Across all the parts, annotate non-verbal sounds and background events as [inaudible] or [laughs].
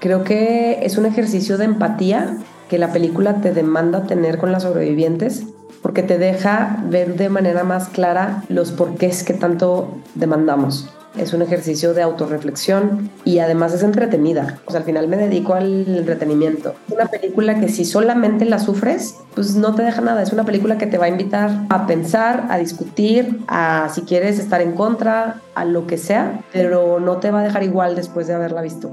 Creo que es un ejercicio de empatía que la película te demanda tener con las sobrevivientes porque te deja ver de manera más clara los porqués que tanto demandamos. Es un ejercicio de autorreflexión y además es entretenida. O sea, al final me dedico al entretenimiento. Es una película que si solamente la sufres, pues no te deja nada. Es una película que te va a invitar a pensar, a discutir, a si quieres estar en contra, a lo que sea, pero no te va a dejar igual después de haberla visto.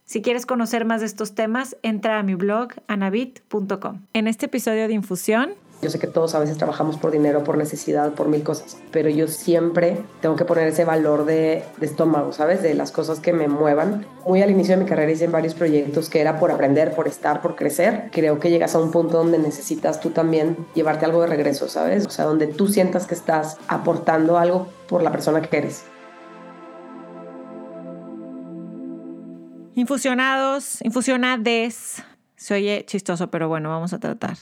Si quieres conocer más de estos temas, entra a mi blog anabit.com. En este episodio de Infusión, yo sé que todos a veces trabajamos por dinero, por necesidad, por mil cosas, pero yo siempre tengo que poner ese valor de, estómago, ¿sabes? De las cosas que me muevan. Muy al inicio de mi carrera hice varios proyectos que era por aprender, por estar, por crecer. Creo que llegas a un punto donde necesitas tú también llevarte algo de regreso, ¿sabes? O sea, donde tú sientas que estás aportando algo por la persona que eres. Infusionados, infusionades. Se oye chistoso, pero bueno, vamos a tratar.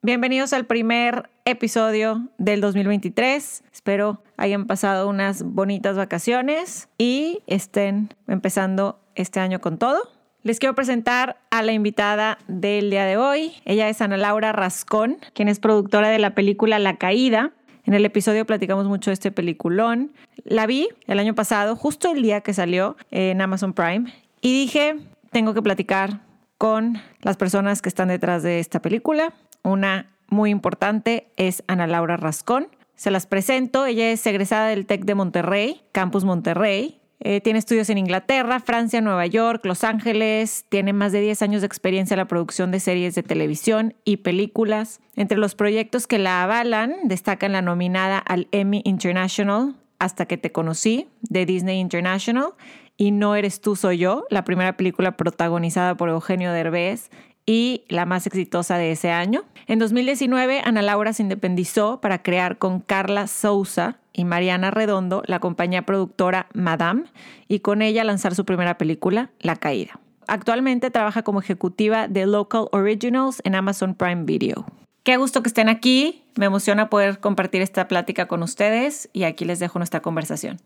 Bienvenidos al primer episodio del 2023. Espero hayan pasado unas bonitas vacaciones y estén empezando este año con todo. Les quiero presentar a la invitada del día de hoy. Ella es Ana Laura Rascón, quien es productora de la película La Caída. En el episodio platicamos mucho de este peliculón. La vi el año pasado, justo el día que salió en Amazon Prime, y dije, tengo que platicar con las personas que están detrás de esta película. Una muy importante es Ana Laura Rascón. Se las presento. Ella es egresada del TEC de Monterrey, Campus Monterrey. Eh, tiene estudios en Inglaterra, Francia, Nueva York, Los Ángeles. Tiene más de 10 años de experiencia en la producción de series de televisión y películas. Entre los proyectos que la avalan destacan la nominada al Emmy International Hasta que te conocí de Disney International y No eres tú, soy yo, la primera película protagonizada por Eugenio Derbez y la más exitosa de ese año. En 2019, Ana Laura se independizó para crear con Carla Souza y Mariana Redondo la compañía productora Madame y con ella lanzar su primera película, La Caída. Actualmente trabaja como ejecutiva de Local Originals en Amazon Prime Video. Qué gusto que estén aquí, me emociona poder compartir esta plática con ustedes y aquí les dejo nuestra conversación.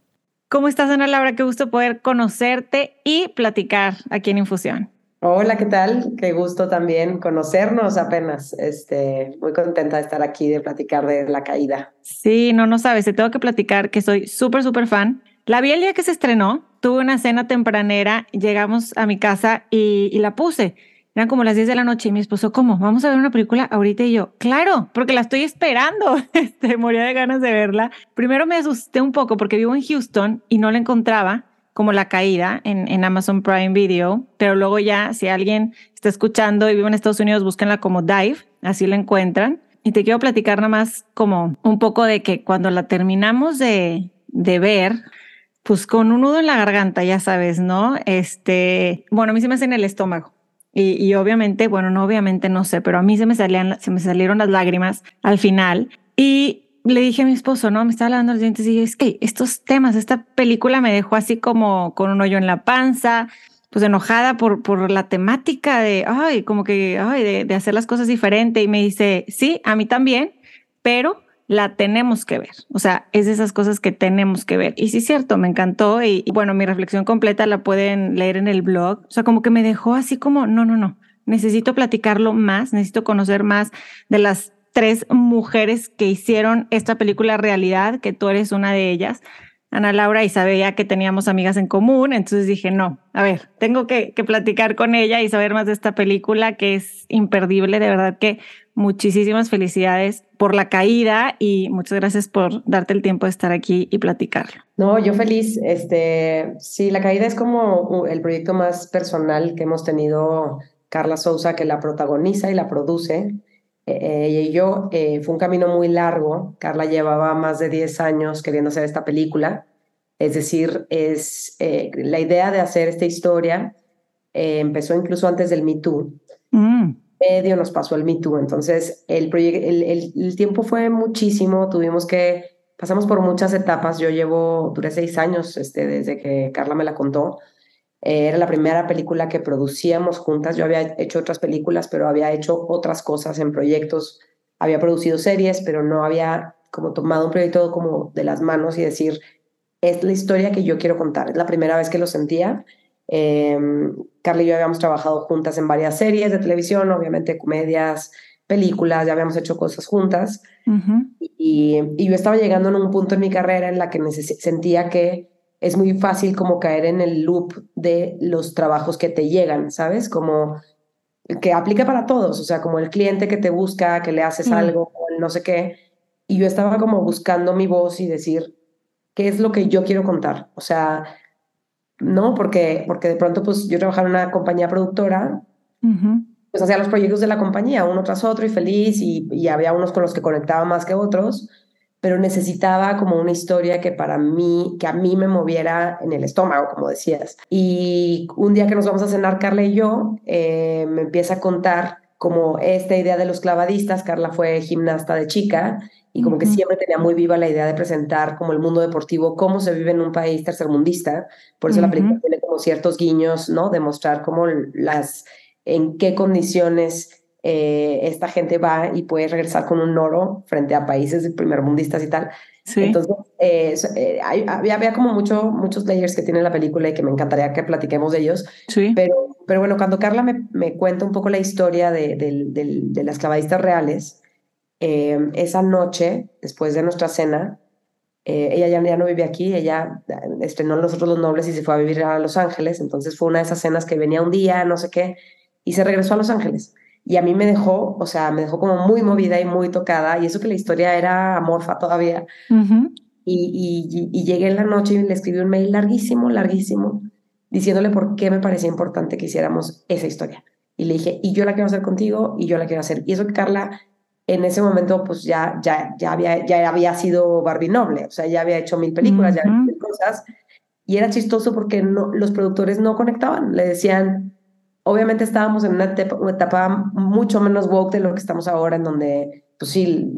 ¿Cómo estás, Ana Laura? Qué gusto poder conocerte y platicar aquí en Infusión. Hola, ¿qué tal? Qué gusto también conocernos apenas. Este, muy contenta de estar aquí, de platicar de la caída. Sí, no, no sabes, te tengo que platicar que soy súper, súper fan. La vi el día que se estrenó, tuve una cena tempranera, llegamos a mi casa y, y la puse. Eran como las 10 de la noche y mi esposo, ¿cómo? ¿Vamos a ver una película ahorita? Y yo, claro, porque la estoy esperando. [laughs] Este, moría de ganas de verla. Primero me asusté un poco porque vivo en Houston y no la encontraba como la caída en, en Amazon Prime Video, pero luego ya si alguien está escuchando y vive en Estados Unidos, búsquenla como Dive, así la encuentran. Y te quiero platicar nada más como un poco de que cuando la terminamos de, de ver, pues con un nudo en la garganta, ya sabes, ¿no? Este, bueno, a mí se me hace en el estómago. Y, obviamente, bueno, no obviamente no sé, pero a mí se me, salían, se me salieron las lágrimas al final. Y le dije a mi esposo, no, me estaba lavando los dientes y yo, es que estos temas, esta película me dejó así como con un hoyo en la panza, pues enojada por, por la temática de, ay, como que, ay, de, de hacer las cosas diferente. Y me dice, sí, a mí también, pero la tenemos que ver. O sea, es de esas cosas que tenemos que ver. Y sí, es cierto, me encantó. Y, bueno, mi reflexión completa la pueden leer en el blog. O sea, como que me dejó así como, no, no, no. Necesito platicarlo más, necesito conocer más de las tres mujeres que hicieron esta película realidad, que tú eres una de ellas. Ana Laura y sabía que teníamos amigas en común, entonces dije, no, a ver, tengo que, que, platicar con ella y saber más de esta película que es imperdible, de verdad que muchísimas felicidades por la caída y muchas gracias por darte el tiempo de estar aquí y platicarlo. No, yo feliz, este, sí, la caída es como el proyecto más personal que hemos tenido Carla Souza, que la protagoniza y la produce. Eh, ella y yo, eh, fue un camino muy largo. Carla llevaba más de 10 años queriendo hacer esta película. Es decir, es eh, la idea de hacer esta historia eh, empezó incluso antes del Me Too. Mm. Medio nos pasó el Me Too, entonces el, el, el, el tiempo fue muchísimo, tuvimos que pasamos por muchas etapas. Yo llevo, duré seis años este, desde que Carla me la contó. Eh, era la primera película que producíamos juntas. Yo había hecho otras películas, pero había hecho otras cosas en proyectos. Había producido series, pero no había como tomado un proyecto como de las manos y decir, es la historia que yo quiero contar. Es la primera vez que lo sentía. Eh, Carla y yo habíamos trabajado juntas en varias series de televisión, obviamente comedias, películas, ya habíamos hecho cosas juntas. y, y, yo estaba llegando en un punto en mi carrera en la que sentía que es muy fácil como caer en el loop de los trabajos que te llegan, ¿sabes? Como que aplica para todos, o sea, como el cliente que te busca, que le haces algo, no sé qué. Y yo estaba como buscando mi voz y decir, ¿qué es lo que yo quiero contar? O sea, no, porque, porque de pronto pues yo trabajaba en una compañía productora pues hacía los proyectos de la compañía, uno tras otro y feliz, y, y, había unos con los que conectaba más que otros, pero necesitaba como una historia que para mí, que a mí me moviera en el estómago, como decías. Y un día que nos vamos a cenar, Carla y yo, eh, me empieza a contar como esta idea de los clavadistas, Carla fue gimnasta de chica y como que siempre tenía muy viva la idea de presentar como el mundo deportivo, cómo se vive en un país tercermundista, por eso la película tiene como ciertos guiños, ¿no? De mostrar cómo las en qué condiciones eh, esta gente va y puede regresar con un oro frente a países primermundistas y tal. Entonces, eh, eh, había, había, como mucho, muchos layers que tiene la película y que me encantaría que platiquemos de ellos. Sí. Pero, pero bueno, cuando Carla me, me cuenta un poco la historia de, de, de, de las clavadistas reales, esa noche, después de nuestra cena, ella ya, ya, no vive aquí, ella estrenó Nosotros los Nobles y se fue a vivir a Los Ángeles, entonces fue una de esas cenas que venía un día, no sé qué, y se regresó a Los Ángeles. Y a mí me dejó, o sea, me dejó como muy movida y muy tocada, y eso que la historia era amorfa todavía. y, y, y, llegué en la noche y le escribí un mail larguísimo, larguísimo, diciéndole por qué me parecía importante que hiciéramos esa historia. Y le dije, y yo la quiero hacer contigo, y yo la quiero hacer. Y eso que Carla en ese momento pues ya, ya, ya, había, ya había sido Barbie Noble, o sea, ya había hecho mil películas, ya había hecho mil cosas, y era chistoso porque no, los productores no conectaban, le decían, obviamente estábamos en una etapa, mucho menos woke de lo que estamos ahora, en donde, pues sí,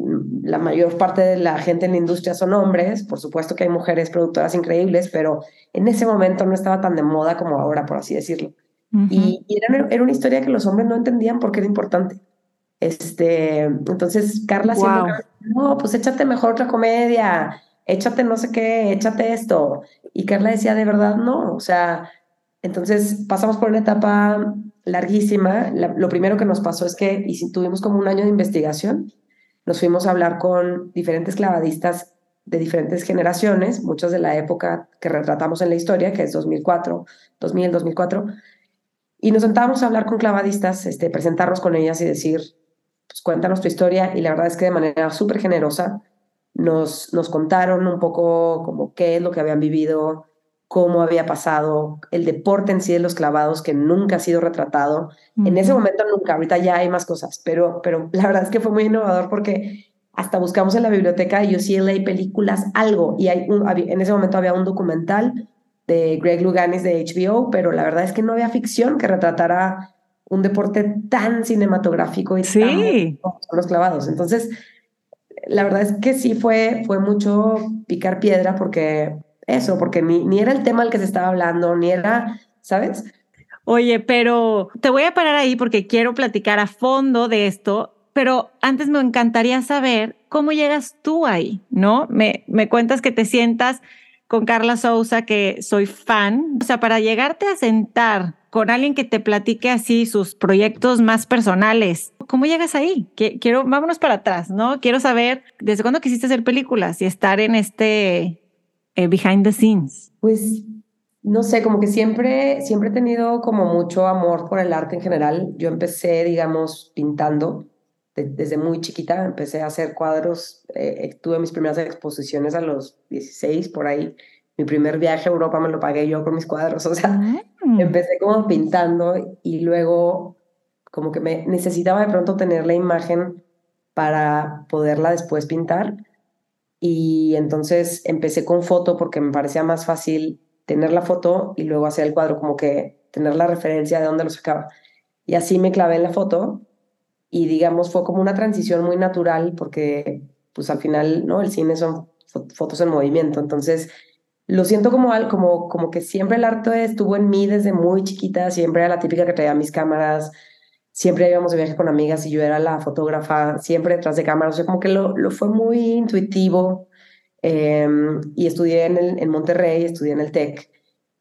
la mayor parte de la gente en la industria son hombres, por supuesto que hay mujeres productoras increíbles, pero en ese momento no estaba tan de moda como ahora, por así decirlo. Y, era, era, una historia que los hombres no entendían porque era importante. Este, entonces Carla siempre, no, pues échate mejor otra comedia, échate no sé qué, échate esto. Y Carla decía, de verdad, no, o sea, entonces pasamos por una etapa larguísima. lo primero que nos pasó es que tuvimos como un año de investigación. Nos fuimos a hablar con diferentes clavadistas de diferentes generaciones, muchas de la época que retratamos en la historia, que es 2004, 2000, 2004. Y nos sentábamos a hablar con clavadistas, este, presentarnos con ellas y decir, pues cuéntanos tu historia. Y la verdad es que de manera súper generosa nos, nos contaron un poco como qué es lo que habían vivido, cómo había pasado, el deporte en sí de los clavados que nunca ha sido retratado. En ese momento nunca, ahorita ya hay más cosas, pero, pero la verdad es que fue muy innovador porque hasta buscamos en la biblioteca de UCLA películas, algo, y hay en ese momento había un documental de Greg Luganis de HBO, pero la verdad es que no había ficción que retratara un deporte tan cinematográfico y sí. tan los clavados. Entonces, la verdad es que sí fue, fue mucho picar piedra porque eso, porque ni, ni era el tema al que se estaba hablando, ni era, ¿sabes? Oye, pero te voy a parar ahí porque quiero platicar a fondo de esto, pero antes me encantaría saber cómo llegas tú ahí, ¿no? Me, me cuentas que te sientas con Carla Sousa, que soy fan. O sea, para llegarte a sentar con alguien que te platique así sus proyectos más personales, ¿cómo llegas ahí? Quiero, vámonos para atrás, ¿no? Quiero saber desde cuándo quisiste hacer películas y estar en este eh, behind the scenes? Pues no sé, como que siempre, siempre he tenido como mucho amor por el arte en general. Yo empecé, digamos, pintando desde muy chiquita, empecé a hacer cuadros, eh, tuve mis primeras exposiciones a los 16 por ahí. Mi primer viaje a Europa me lo pagué yo con mis cuadros, [laughs] o sea, mm. empecé como pintando y luego como que me necesitaba de pronto tener la imagen para poderla después pintar y entonces empecé con foto porque me parecía más fácil tener la foto y luego hacer el cuadro, como que tener la referencia de dónde lo sacaba. Y así me clavé en la foto y digamos fue como una transición muy natural porque pues al final, ¿no? El cine son fotos en movimiento, entonces lo siento como, como, como que siempre el arte estuvo en mí desde muy chiquita, siempre era la típica que traía mis cámaras, siempre íbamos de viaje con amigas y yo era la fotógrafa, siempre detrás de cámaras, o sea, como que lo, lo fue muy intuitivo em, y estudié en, el, en Monterrey, estudié en el TEC.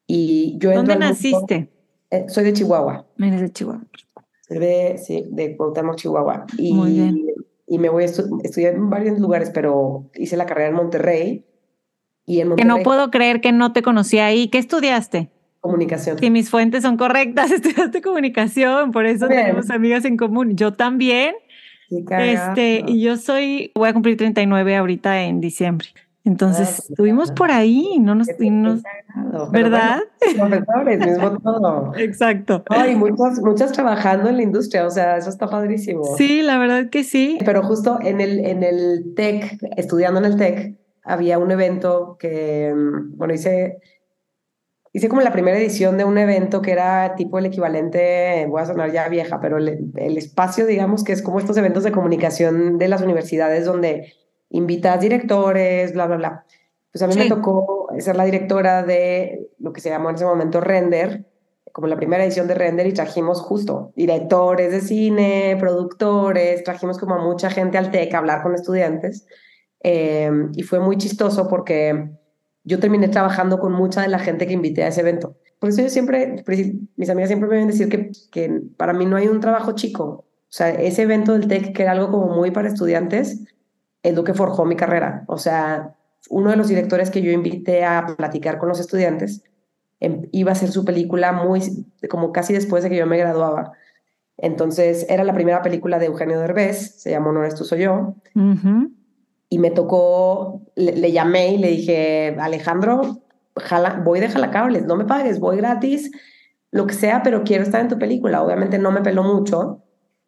Y yo ¿Dónde naciste? Eh, soy de Chihuahua. Eres de Chihuahua. Soy de, sí, de Cuauhtémoc, Chihuahua. Y, Muy bien. y me voy a estu estudiar en varios lugares, pero hice la carrera en Monterrey. Y en Monterrey, Que no puedo creer que no te conocí ahí. ¿Qué estudiaste? Comunicación. Si mis fuentes son correctas, [laughs] estudiaste comunicación, por eso Bien. tenemos amigas en común. Yo también. Este, y yo soy, voy a cumplir 39 ahorita en diciembre. Entonces, pues, estuvimos por ahí, no nos, Qué- y nos- ¿verdad? bueno, profesores, mismo todo. [laughs] Exacto. No, y muchas, muchas trabajando en la industria, o sea, eso está padrísimo. Sí, la verdad que sí. Pero justo en el, en el TEC, estudiando en el TEC, había un evento que, mm, bueno, hice, hice como la primera edición de un evento que era tipo el equivalente, voy a sonar ya vieja, pero el, el espacio, digamos, que es como estos eventos de comunicación de las universidades donde invitas directores, bla, bla, bla. Pues a mí me Sí. tocó ser la directora de lo que se llamó en ese momento Render, como la primera edición de Render y trajimos justo directores de cine, productores, trajimos como a mucha gente al TEC a hablar con estudiantes eh, y fue muy chistoso porque yo terminé trabajando con mucha de la gente que invité a ese evento. Por eso yo siempre, mis amigas siempre me ven decir que, que para mí no hay un trabajo chico. O sea, ese evento del TEC que era algo como muy para estudiantes es lo que forjó mi carrera. O sea, uno de los directores que yo invité a platicar con los estudiantes em, iba a hacer su película muy, como casi después de que yo me graduaba. Entonces, era la primera película de Eugenio Derbez, se llama No tú, soy yo. Ujú. Y me tocó, le, le llamé y le dije, Alejandro, jala, voy de jalacables, no me pagues, voy gratis, lo que sea, pero quiero estar en tu película. Obviamente no me peló mucho.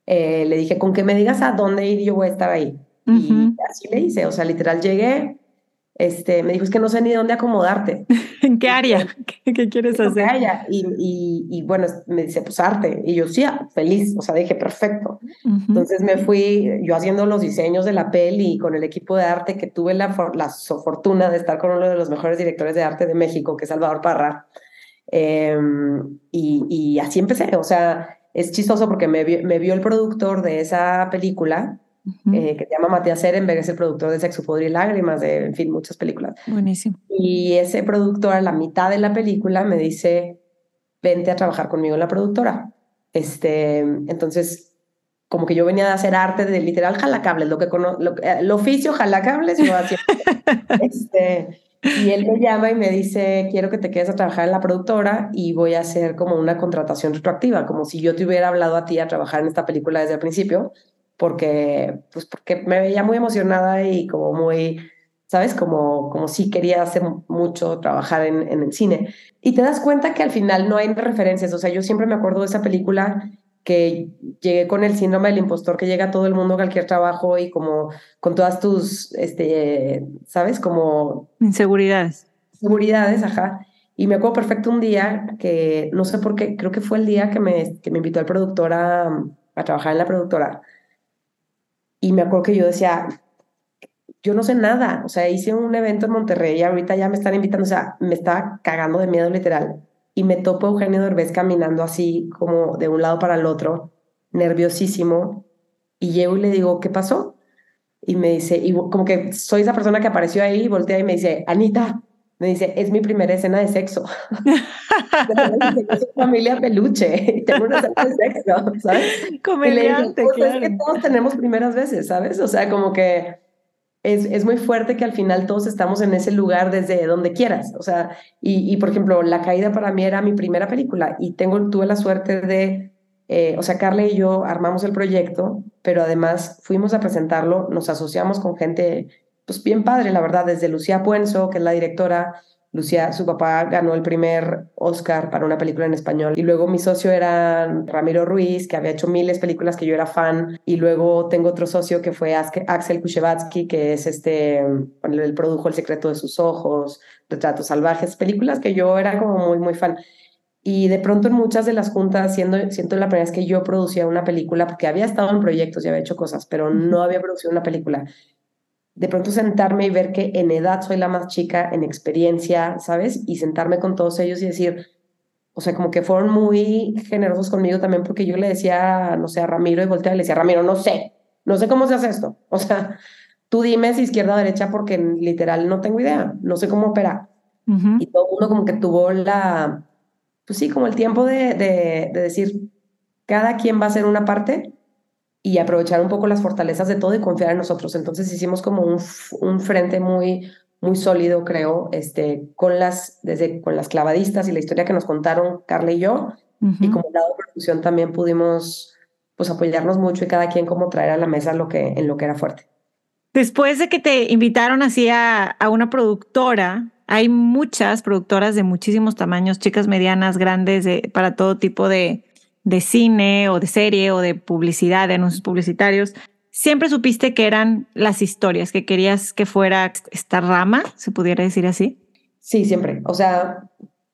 Eh, le dije, con que me digas a dónde ir, yo voy a estar ahí. Y así le hice, o sea, literal llegué, este, me dijo, es que no sé ni dónde acomodarte. [laughs] ¿En qué área? [laughs] ¿Qué, qué quieres hacer? haya. Y, y, y bueno, me dice, pues arte. Y yo, sí, ah, feliz, o sea, dije, perfecto. Ujú. Entonces me fui yo haciendo los diseños de la peli y con el equipo de arte que tuve la, la fortuna de estar con uno de los mejores directores de arte de México, que es Salvador Parra. Em, y, y así empecé, o sea, es chistoso porque me me vio el productor de esa película, Ujú. eh, que se llama Matías Ehrenberg, es el productor de Sexo, Poder y Lágrimas, de, en fin, muchas películas. Buenísimo. Y ese productor a la mitad de la película me dice, vente a trabajar conmigo en la productora. Este, entonces, como que yo venía de hacer arte de literal jalacables, lo que cono lo, eh, el oficio jalacables, yo hacía. [laughs] este, y él me llama y me dice, quiero que te quedes a trabajar en la productora y voy a hacer como una contratación retroactiva, como si yo te hubiera hablado a ti a trabajar en esta película desde el principio, porque, pues porque me veía muy emocionada y como muy, ¿sabes? Como, como si quería hacer mucho trabajar en, en el cine. Y te das cuenta que al final no hay referencias, o sea, yo siempre me acuerdo de esa película que llegué con el síndrome del impostor que llega a todo el mundo a cualquier trabajo y como con todas tus, este, ¿sabes? Como Inseguridades. seguridades, ajá. Y me acuerdo perfecto un día que, no sé por qué, creo que fue el día que me, que me invitó el productor a, a trabajar en la productora. Y me acuerdo que yo decía, yo no sé nada, o sea, hice un evento en Monterrey y ahorita ya me están invitando, o sea, me estaba cagando de miedo literal. Y me topo a Eugenio Derbez caminando así como de un lado para el otro, nerviosísimo. Y llego y le digo, ¿qué pasó? Y me dice, y como que soy esa persona que apareció ahí, voltea y me dice, Anita, me dice, es mi primera escena de sexo. [laughs] es familia peluche, [laughs] tengo una escena de sexo, ¿sabes? Comediante, pues, claro. Es que todos tenemos primeras veces, ¿sabes? O sea, como que es, es muy fuerte que al final todos estamos en ese lugar desde donde quieras. O sea, y, y por ejemplo, La Caída para mí era mi primera película y tengo, tuve la suerte de, eh, o sea, Carla y yo armamos el proyecto, pero además fuimos a presentarlo, nos asociamos con gente, pues bien padre, la verdad, desde Lucía Puenzo, que es la directora, Lucía, su papá ganó el primer Oscar para una película en español. Y luego mi socio era Ramiro Ruiz, que había hecho miles de películas que yo era fan. Y luego tengo otro socio que fue Axel Kushevatsky, que es este, él produjo El secreto de sus ojos, Retratos salvajes, películas que yo era como muy, muy fan. Y de pronto en muchas de las juntas, siendo, siento la primera vez que yo producía una película, porque había estado en proyectos y había hecho cosas, pero no había producido una película. De pronto sentarme y ver que en edad soy la más chica, en experiencia, ¿sabes? Y sentarme con todos ellos y decir, o sea, como que fueron muy generosos conmigo también, porque yo le decía, no sé, a Ramiro y volteaba y le decía, Ramiro, no sé, no sé cómo se hace esto. [laughs] O sea, tú dime si izquierda o derecha, porque literal no tengo idea, no sé cómo operar. Y todo el mundo como que tuvo la pues sí, como el tiempo de, de, decir, cada quien va a hacer una parte y aprovechar un poco las fortalezas de todo y confiar en nosotros. Entonces hicimos como un, un frente muy, muy sólido, creo, este, con, las, desde, con las clavadistas y la historia que nos contaron Carla y yo. Y como lado de producción también pudimos pues apoyarnos mucho y cada quien como traer a la mesa lo que, en lo que era fuerte. Después de que te invitaron así a, a una productora, hay muchas productoras de muchísimos tamaños, chicas medianas, grandes, para todo tipo de, de cine o de serie o de publicidad, de anuncios publicitarios. Siempre supiste que eran las historias, que querías que fuera esta rama, se pudiera decir así. Sí, siempre. O sea,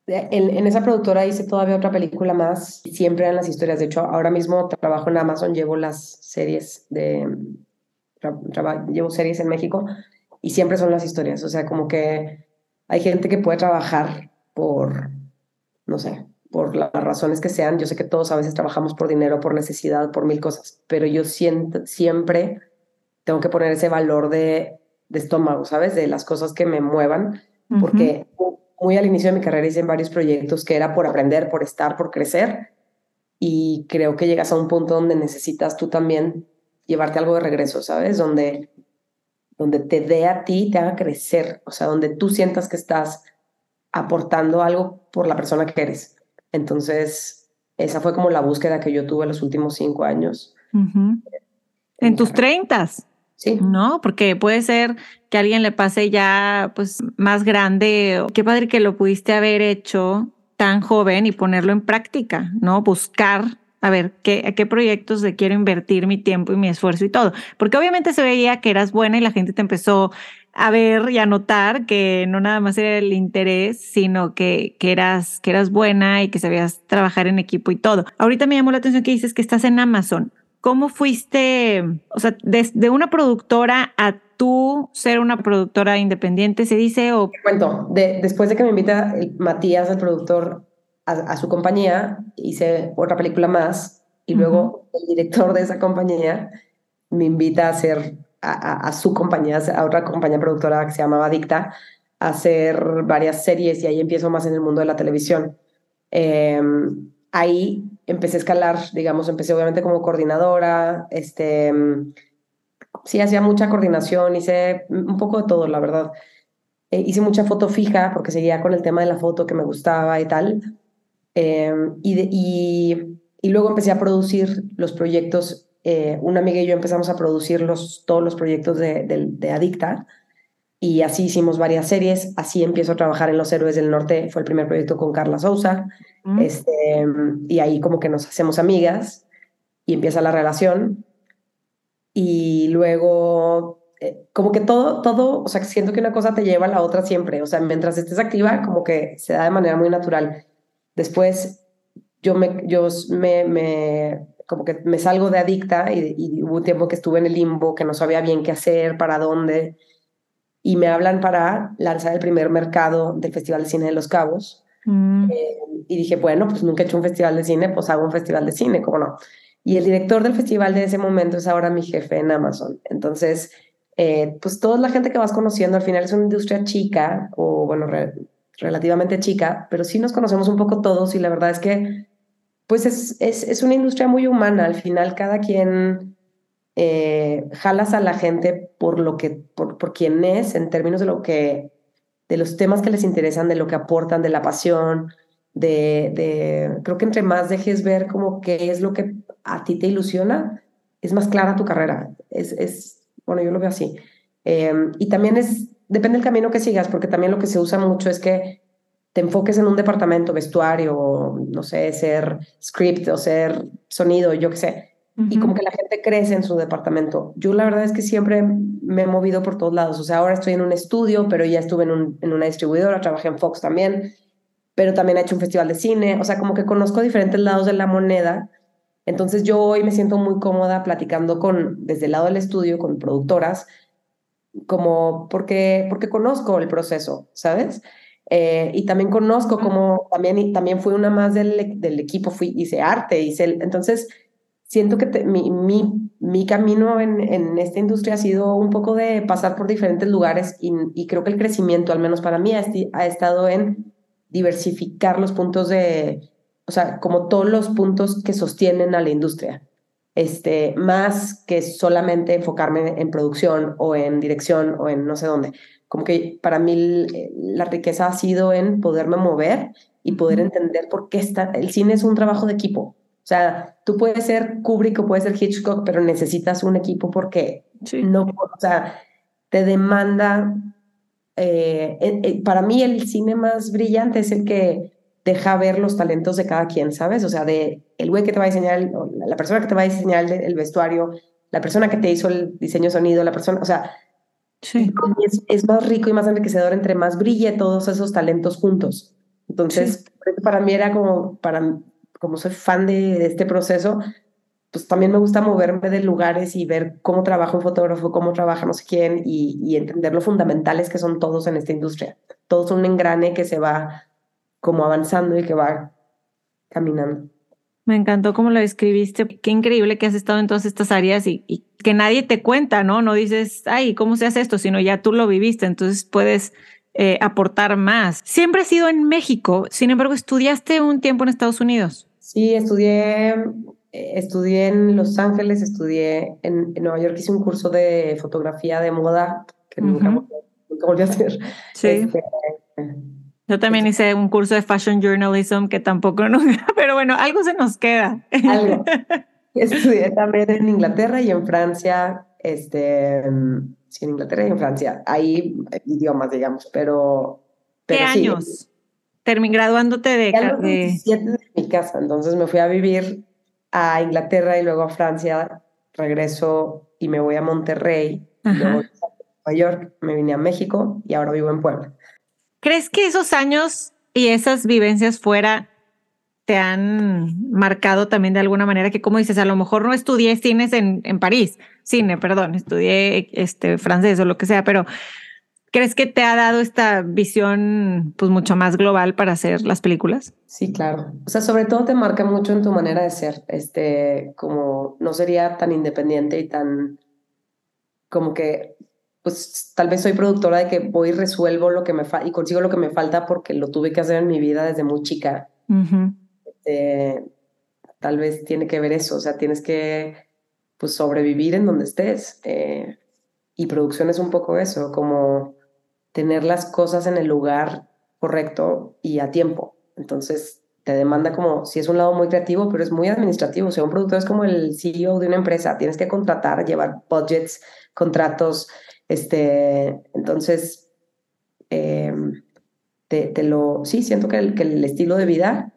en, esa productora hice todavía otra película más siempre eran las historias. De hecho, ahora mismo trabajo en Amazon, llevo las series de... llevo series en México y siempre son las historias. O sea, como que hay gente que puede trabajar por, no sé, por las razones que sean. Yo sé que todos a veces trabajamos por dinero, por necesidad, por mil cosas, pero yo siento, siempre tengo que poner ese valor de, de estómago, ¿sabes? De las cosas que me muevan, porque muy al inicio de mi carrera hice en varios proyectos que era por aprender, por estar, por crecer, y creo que llegas a un punto donde necesitas tú también llevarte algo de regreso, ¿sabes? Donde donde te dé a ti, te haga crecer, o sea, donde tú sientas que estás aportando algo por la persona que eres. Entonces, esa fue como la búsqueda que yo tuve los últimos cinco años. En tus treintas. Sí. No, porque puede ser que a alguien le pase ya pues más grande. Qué padre que lo pudiste haber hecho tan joven y ponerlo en práctica, ¿no? Buscar a ver, ¿qué, ¿a qué proyectos le quiero invertir mi tiempo y mi esfuerzo y todo? Porque obviamente se veía que eras buena y la gente te empezó a ver y a notar que no nada más era el interés, sino que, que, eras, que eras buena y que sabías trabajar en equipo y todo. Ahorita me llamó la atención que dices que estás en Amazon. ¿Cómo fuiste, o sea, desde una productora a tú ser una productora independiente, se dice? O... cuento, de, después de que me invita Matías, el productor, a, su compañía, hice otra película más y luego el director de esa compañía me invita a hacer a, su compañía, a otra compañía productora que se llamaba Dicta, a hacer varias series y ahí empiezo más en el mundo de la televisión. Em, ahí empecé a escalar, digamos, empecé obviamente como coordinadora, este, sí hacía mucha coordinación, hice un poco de todo, la verdad. Eh, hice mucha foto fija porque seguía con el tema de la foto que me gustaba y tal. Em, y, y, luego empecé a producir los proyectos, eh, una amiga y yo empezamos a producir los, todos los proyectos de, de, Adicta y así hicimos varias series, así empiezo a trabajar en Los Héroes del Norte, fue el primer proyecto con Carla Sousa, mm. este, y ahí como que nos hacemos amigas y empieza la relación. Y luego eh, como que todo, todo, o sea, siento que una cosa te lleva a la otra siempre, o sea, mientras estés activa, como que se da de manera muy natural. Después yo me, yo me, me como que me salgo de adicta y, hubo un tiempo que estuve en el limbo, que no sabía bien qué hacer, para dónde, y me hablan para lanzar el primer mercado del Festival de Cine de Los Cabos. Mm. Eh, y dije, bueno, pues nunca he hecho un festival de cine, pues hago un festival de cine, ¿cómo no? Y el director del festival de ese momento es ahora mi jefe en Amazon. Entonces, eh, pues toda la gente que vas conociendo al final es una industria chica, o bueno, relativamente chica, pero sí nos conocemos un poco todos y la verdad es que pues es, es, es una industria muy humana. Al final cada quien eh, jalas a la gente por lo que, por, por quien es, en términos de lo que, de los temas que les interesan, de lo que aportan, de la pasión, de, de creo que entre más dejes ver como qué es lo que a ti te ilusiona, es más clara tu carrera. Es, es bueno, yo lo veo así. Eh, y también es depende del camino que sigas, porque también lo que se usa mucho es que te enfoques en un departamento, vestuario, no sé, ser script o ser sonido, yo qué sé. Y como que la gente crece en su departamento. Yo la verdad es que siempre me he movido por todos lados. O sea, ahora estoy en un estudio, pero ya estuve en, un, en una distribuidora, trabajé en Fox también. pero también ha hecho un festival de cine, o sea, como que conozco diferentes lados de la moneda. Entonces yo hoy me siento muy cómoda platicando con, desde el lado del estudio, con productoras, como porque, porque conozco el proceso, ¿sabes? Eh, y también conozco como, también, también fui una más del, del equipo, fui, hice arte, hice, entonces siento que mi, mi, mi, camino en, en, esta industria ha sido un poco de pasar por diferentes lugares y, y creo que el crecimiento, al menos para mí, ha, ha, estado en diversificar los puntos de, o sea, como todos los puntos que sostienen a la industria, este, más que solamente enfocarme en producción o en dirección o en no sé dónde. Como que para mí la riqueza ha sido en poderme mover y poder entender por qué está, el cine es un trabajo de equipo o sea, tú puedes ser Kubrick o puedes ser Hitchcock, pero necesitas un equipo porque no, o sea, te demanda. Eh, eh, eh, para mí, el cine más brillante es el que deja ver los talentos de cada quien, ¿sabes? O sea, de el güey que te va a diseñar, la persona que te va a diseñar el, vestuario, la persona que te hizo el diseño sonido, la persona, o sea, sí. es, es, más rico y más enriquecedor entre más brille todos esos talentos juntos. Entonces, para mí era como, para, como soy fan de, este proceso, pues también me gusta moverme de lugares y ver cómo trabaja un fotógrafo, cómo trabaja no sé quién y, entender lo fundamentales que son todos en esta industria. Todos son un engrane que se va como avanzando y que va caminando. Me encantó cómo lo describiste. Qué increíble que has estado en todas estas áreas y, y, que nadie te cuenta, ¿no? No dices, ay, ¿cómo se hace esto? Sino ya tú lo viviste, entonces puedes eh, aportar más. Siempre has sido en México, sin embargo, estudiaste un tiempo en Estados Unidos. Sí, estudié, eh, estudié en Los Ángeles, estudié en, Nueva York, hice un curso de fotografía de moda que nunca, volví a hacer. Sí. Este, Yo también hice un curso de fashion journalism que tampoco [laughs] nunca, pero bueno, algo se nos queda. Algo. [laughs] Estudié también en Inglaterra y en Francia, este, sí, en Inglaterra y en Francia. Ahí idiomas, digamos, pero. ¿Qué años? termin graduándote de, de... mi casa, entonces me fui a vivir a Inglaterra y luego a Francia, regreso y me voy a Monterrey, luego a Nueva York, me vine a México y ahora vivo en Puebla. ¿Crees que esos años y esas vivencias fuera te han marcado también de alguna manera que, como dices, a lo mejor no estudié cines en, en París, cine, perdón, estudié este, francés o lo que sea, pero ¿Crees que te ha dado esta visión pues mucho más global para hacer las películas? Sí, claro. O sea, sobre todo te marca mucho en tu manera de ser, este, como no sería tan independiente y tan como que pues tal vez soy productora de que voy y resuelvo lo que me falta y consigo lo que me falta porque lo tuve que hacer en mi vida desde muy chica. Este, tal vez tiene que ver eso, o sea, tienes que pues sobrevivir en donde estés. Eh, y producción es un poco eso, como tener las cosas en el lugar correcto y a tiempo. Entonces, te demanda como, si es un lado muy creativo, pero es muy administrativo. O sea, un productor es como el CEO de una empresa. Tienes que contratar, llevar budgets, contratos. Este, entonces, em, te, lo, sí, siento que el, que el estilo de vida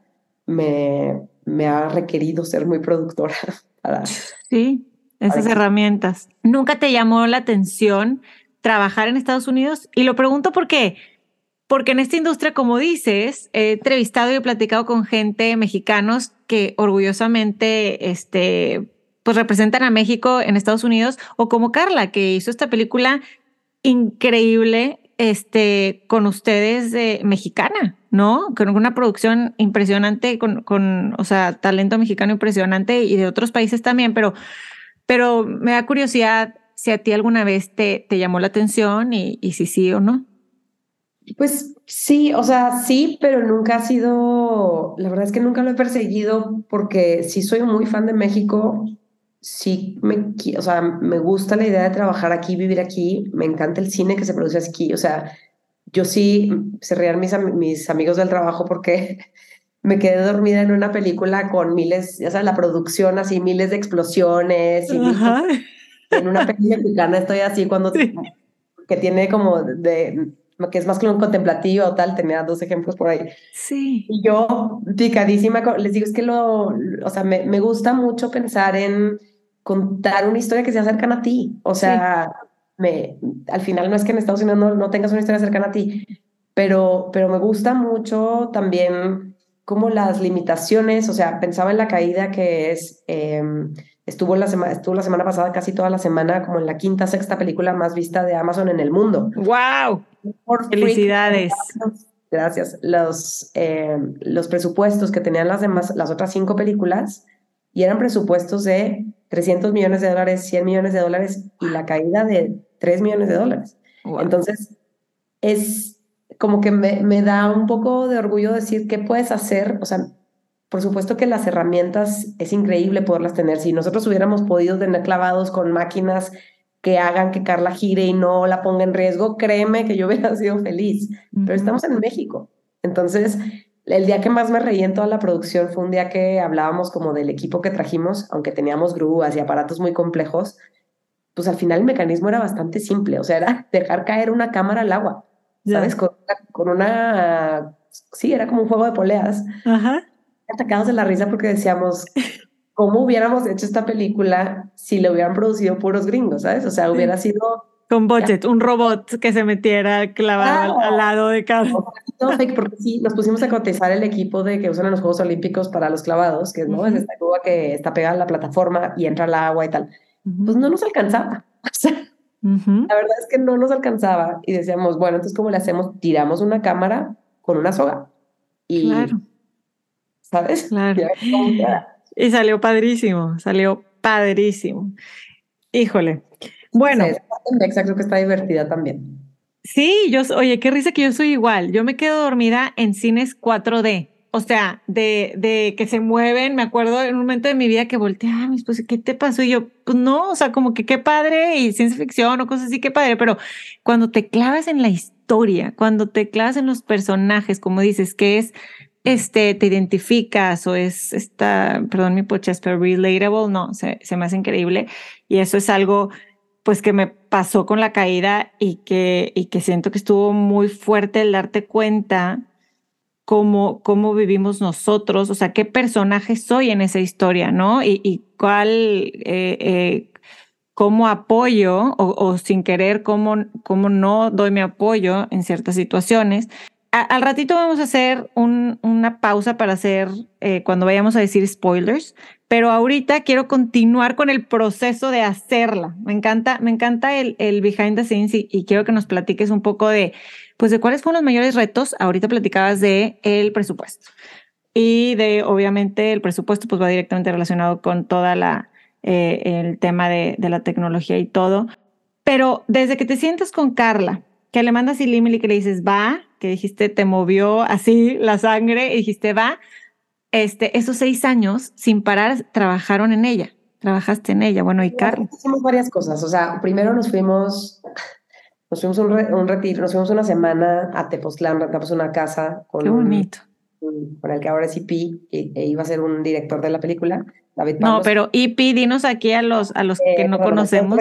me, me ha requerido ser muy productora. [laughs] Para, sí, esas herramientas. ¿Nunca te llamó la atención trabajar en Estados Unidos? Y lo pregunto porque, porque en esta industria, como dices, he entrevistado y he platicado con gente mexicanos que orgullosamente este, pues representan a México en Estados Unidos, o como Carla, que hizo esta película increíble este, con ustedes de mexicana, ¿no? Con una producción impresionante, con, con, o sea, talento mexicano impresionante y de otros países también, pero, pero me da curiosidad si a ti alguna vez te, te llamó la atención y, y si sí o no. Pues sí, o sea, sí, pero nunca ha sido, la verdad es que nunca lo he perseguido porque sí soy muy fan de México, sí me, o sea, me gusta la idea de trabajar aquí, vivir aquí, me encanta el cine que se produce aquí, o sea, yo sí, se rían mis, mis amigos del trabajo porque [laughs] me quedé dormida en una película con miles, ya sabes, la producción así, miles de explosiones y [laughs] en una película mexicana estoy así cuando [laughs] que tiene como de que es más que un contemplativo o tal, tenía dos ejemplos por ahí. Sí. Y yo, picadísima, les digo, es que lo, o sea, me, me gusta mucho pensar en contar una historia que se cercana a ti. O sea, me, al final no es que en Estados Unidos no, no tengas una historia cercana a ti, pero, pero me gusta mucho también como las limitaciones, o sea, pensaba en la caída que es, em, estuvo, la semana, estuvo la semana pasada casi toda la semana como en la quinta, sexta película más vista de Amazon en el mundo. ¡Wow! Felicidades. Gracias. Los, em, los presupuestos que tenían las, demás, las otras cinco películas y eran presupuestos de 300 millones de dólares, 100 millones de dólares y la caída de 3 millones de dólares. Entonces, es como que me, me da un poco de orgullo decir qué puedes hacer. O sea, por supuesto que las herramientas es increíble poderlas tener. Si nosotros hubiéramos podido tener clavados con máquinas que hagan que Carla gire y no la ponga en riesgo, créeme que yo hubiera sido feliz. Pero estamos en México. Entonces, el día que más me reí en toda la producción fue un día que hablábamos como del equipo que trajimos, aunque teníamos grúas y aparatos muy complejos, pues al final el mecanismo era bastante simple, o sea, era [laughs] dejar caer una cámara al agua. ¿sabes? Con, una, sí, era como un juego de poleas. Ajá. Atacados de la risa porque decíamos, ¿cómo hubiéramos hecho esta película si le hubieran producido puros gringos, ¿sabes? O sea, hubiera sido... Con budget, un robot que se metiera clavado al, lado de cada... porque sí, nos pusimos a cotizar el equipo de que usan en los Juegos Olímpicos para los clavados, que ¿no? es esta cuba que está pegada a la plataforma y entra al agua y tal. Pues no nos alcanzaba. [laughs] O sea, la verdad es que no nos alcanzaba y decíamos, bueno, entonces ¿cómo le hacemos? Tiramos una cámara con una soga. Y, claro. ¿Sabes? [laughs] Claro. Y, salió padrísimo, salió padrísimo. Híjole. Bueno. Exacto, creo que está divertida también. Sí, yo, oye, qué risa que yo soy igual. Yo me quedo dormida en cines 4D. O sea, de, de que se mueven, me acuerdo en un momento de mi vida que volteé, ah, mi esposa, ¿qué te pasó? Y yo, pues no, o sea, como que qué padre y ciencia ficción o cosas así, qué padre, pero cuando te clavas en la historia, cuando te clavas en los personajes, como dices, que es, este, te identificas o es esta, perdón mi pochas, pero relatable, no, se, se me hace increíble y eso es algo pues que me pasó con la caída y que, y que siento que estuvo muy fuerte el darte cuenta cómo, cómo vivimos nosotros, o sea, qué personaje soy en esa historia, ¿no? Y, cuál, eh, eh, cómo apoyo o, sin querer, cómo, cómo no doy mi apoyo en ciertas situaciones. al ratito vamos a hacer una pausa para hacer, eh, cuando vayamos a decir spoilers, pero ahorita quiero continuar con el proceso de hacerla. Me encanta, me encanta el, el behind the scenes y quiero que nos platiques un poco de pues de cuáles fueron los mayores retos. Ahorita platicabas de el presupuesto y de, obviamente, el presupuesto pues va directamente relacionado con toda la, eh, el tema de, de, la tecnología y todo. Pero desde que te sientes con Carla, que le mandas el email y que le dices, va, que dijiste, te movió así la sangre y dijiste, va, este, esos seis años sin parar trabajaron en ella, trabajaste en ella, bueno, y Carla. Hicimos varias cosas, o sea, primero nos fuimos nos fuimos un, un retiro, nos fuimos una semana a Tepoztlán, rentamos una casa con, Qué bonito. con el que ahora es IP, e, e, iba a ser un director de la película, David No, pero IP, dinos aquí a los, a los que eh, no conocemos.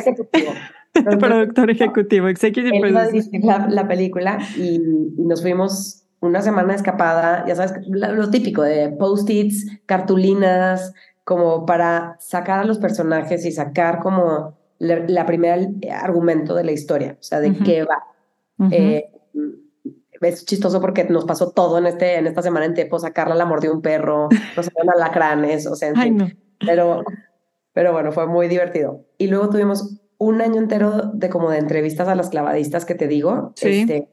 El productor [laughs] ejecutivo, executive producer. La, la, película y, nos fuimos una semana escapada, ya sabes, lo típico de post-its, cartulinas, como para sacar a los personajes y sacar como la, primera argumento de la historia, o sea, de qué va. Eh, es chistoso porque nos pasó todo en, este, en esta semana en Tepos, a Carla la mordió un perro, [laughs] nos salieron alacranes, o sea, pero, pero bueno, fue muy divertido. Y luego tuvimos un año entero de como de entrevistas a las clavadistas que te digo. Este,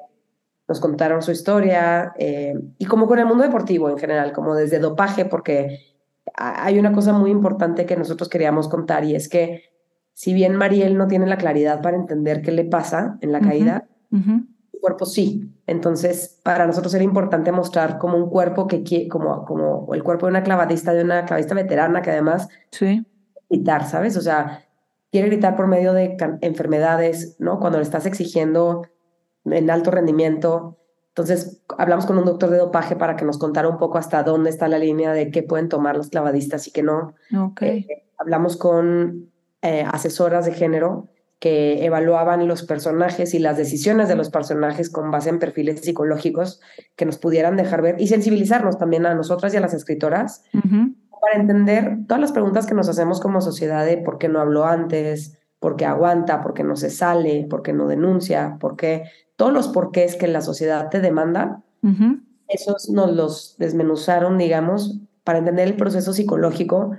nos contaron su historia eh, y como con el mundo deportivo en general, como desde dopaje, porque hay una cosa muy importante que nosotros queríamos contar y es que si bien Mariel no tiene la claridad para entender qué le pasa en la caída, su cuerpo sí. Entonces, para nosotros era importante mostrar como un cuerpo que quiere, como, como el cuerpo de una clavadista, de una clavadista veterana que además sí. gritar, ¿sabes? O sea, quiere gritar por medio de enfermedades, ¿no? Cuando le estás exigiendo en alto rendimiento. Entonces, hablamos con un doctor de dopaje para que nos contara un poco hasta dónde está la línea de qué pueden tomar los clavadistas y qué no. Okay. Eh, hablamos con eh, asesoras de género que evaluaban los personajes y las decisiones de los personajes con base en perfiles psicológicos que nos pudieran dejar ver y sensibilizarnos también a nosotras y a las escritoras para entender todas las preguntas que nos hacemos como sociedad de por qué no habló antes, porque aguanta, porque no se sale, porque no denuncia, porque todos los porqués que la sociedad te demanda, esos nos los desmenuzaron, digamos, para entender el proceso psicológico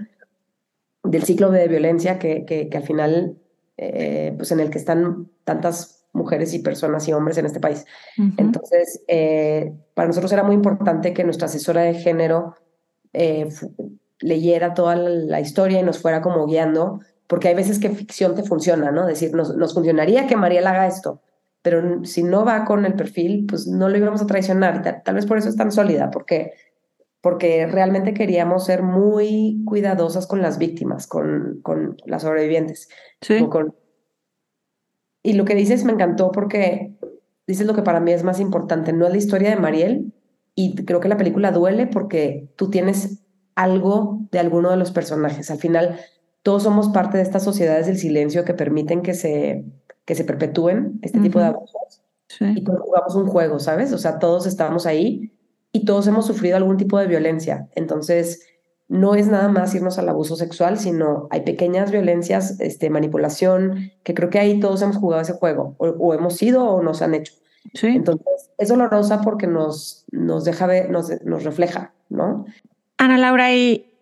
del ciclo de violencia que, que, al final, eh, pues en el que están tantas mujeres y personas y hombres en este país. Entonces, eh, para nosotros era muy importante que nuestra asesora de género eh, leyera toda la historia y nos fuera como guiando, porque hay veces que ficción te funciona, ¿no? Decir, nos, nos funcionaría que Mariela haga esto, pero si no va con el perfil, pues no lo íbamos a traicionar. Tal, vez por eso es tan sólida, porque, porque realmente queríamos ser muy cuidadosas con las víctimas, con, con las sobrevivientes. Sí. Con... Y lo que dices me encantó porque dices lo que para mí es más importante, no es la historia de Mariel, y creo que la película duele porque tú tienes algo de alguno de los personajes. Al final, todos somos parte de estas sociedades del silencio que permiten que se que se perpetúen este tipo de abusos. Y todos jugamos un juego, ¿sabes? O sea, todos estamos ahí y todos hemos sufrido algún tipo de violencia. Entonces, no es nada más irnos al abuso sexual, sino hay pequeñas violencias, este, manipulación, que creo que ahí todos hemos jugado ese juego, o, hemos sido o nos han hecho. Sí. Entonces, es dolorosa porque nos, nos deja ver, nos, nos refleja, ¿no? Ana Laura, y,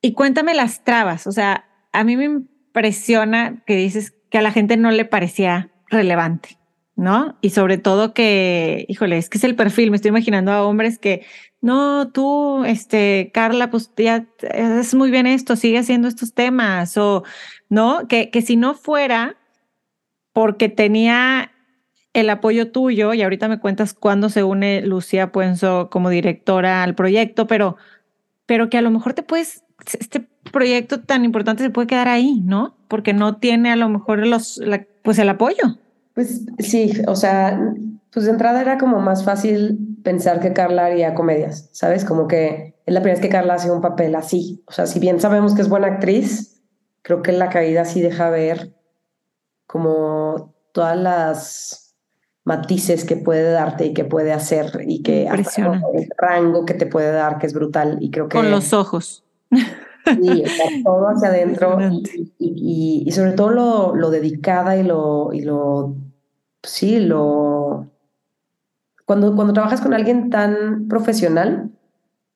y cuéntame las trabas. O sea, a mí me impresiona que dices que a la gente no le parecía relevante, ¿no? Y sobre todo que, híjole, es que es el perfil, me estoy imaginando a hombres que, no, tú, este, Carla, pues ya es muy bien esto, sigue haciendo estos temas, o, ¿no? Que, que si no fuera porque tenía el apoyo tuyo, y ahorita me cuentas cuándo se une Lucía Puenzo como directora al proyecto, pero, pero que a lo mejor te puedes, este proyecto tan importante se puede quedar ahí, ¿no? Porque no tiene a lo mejor los, pues el apoyo. Pues sí, o sea, pues de entrada era como más fácil pensar que Carla haría comedias, ¿sabes? Como que es la primera vez que Carla hace un papel así. O sea, si bien sabemos que es buena actriz, creo que la caída sí deja ver como todas las matices que puede darte y que puede hacer y que el rango que te puede dar que es brutal y creo que con los ojos [laughs] Sí, todo hacia adentro y, y, sobre todo lo, lo, dedicada y lo, y lo, sí, lo... Cuando, cuando trabajas con alguien tan profesional,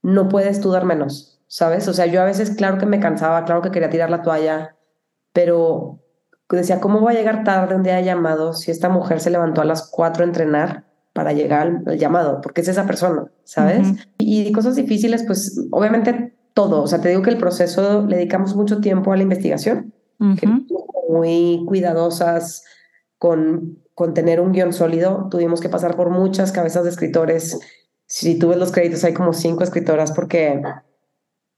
no puedes tú dar menos, ¿sabes? O sea, yo a veces, claro que me cansaba, claro que quería tirar la toalla, pero decía, ¿cómo voy a llegar tarde un día de llamado si esta mujer se levantó a las cuatro a entrenar para llegar al, llamado? Porque es esa persona, ¿sabes? Y cosas difíciles, pues obviamente todo. O sea, te digo que el proceso le dedicamos mucho tiempo a la investigación, muy cuidadosas con, con tener un guion sólido. Tuvimos que pasar por muchas cabezas de escritores. Si tú ves los créditos, hay como cinco escritoras porque,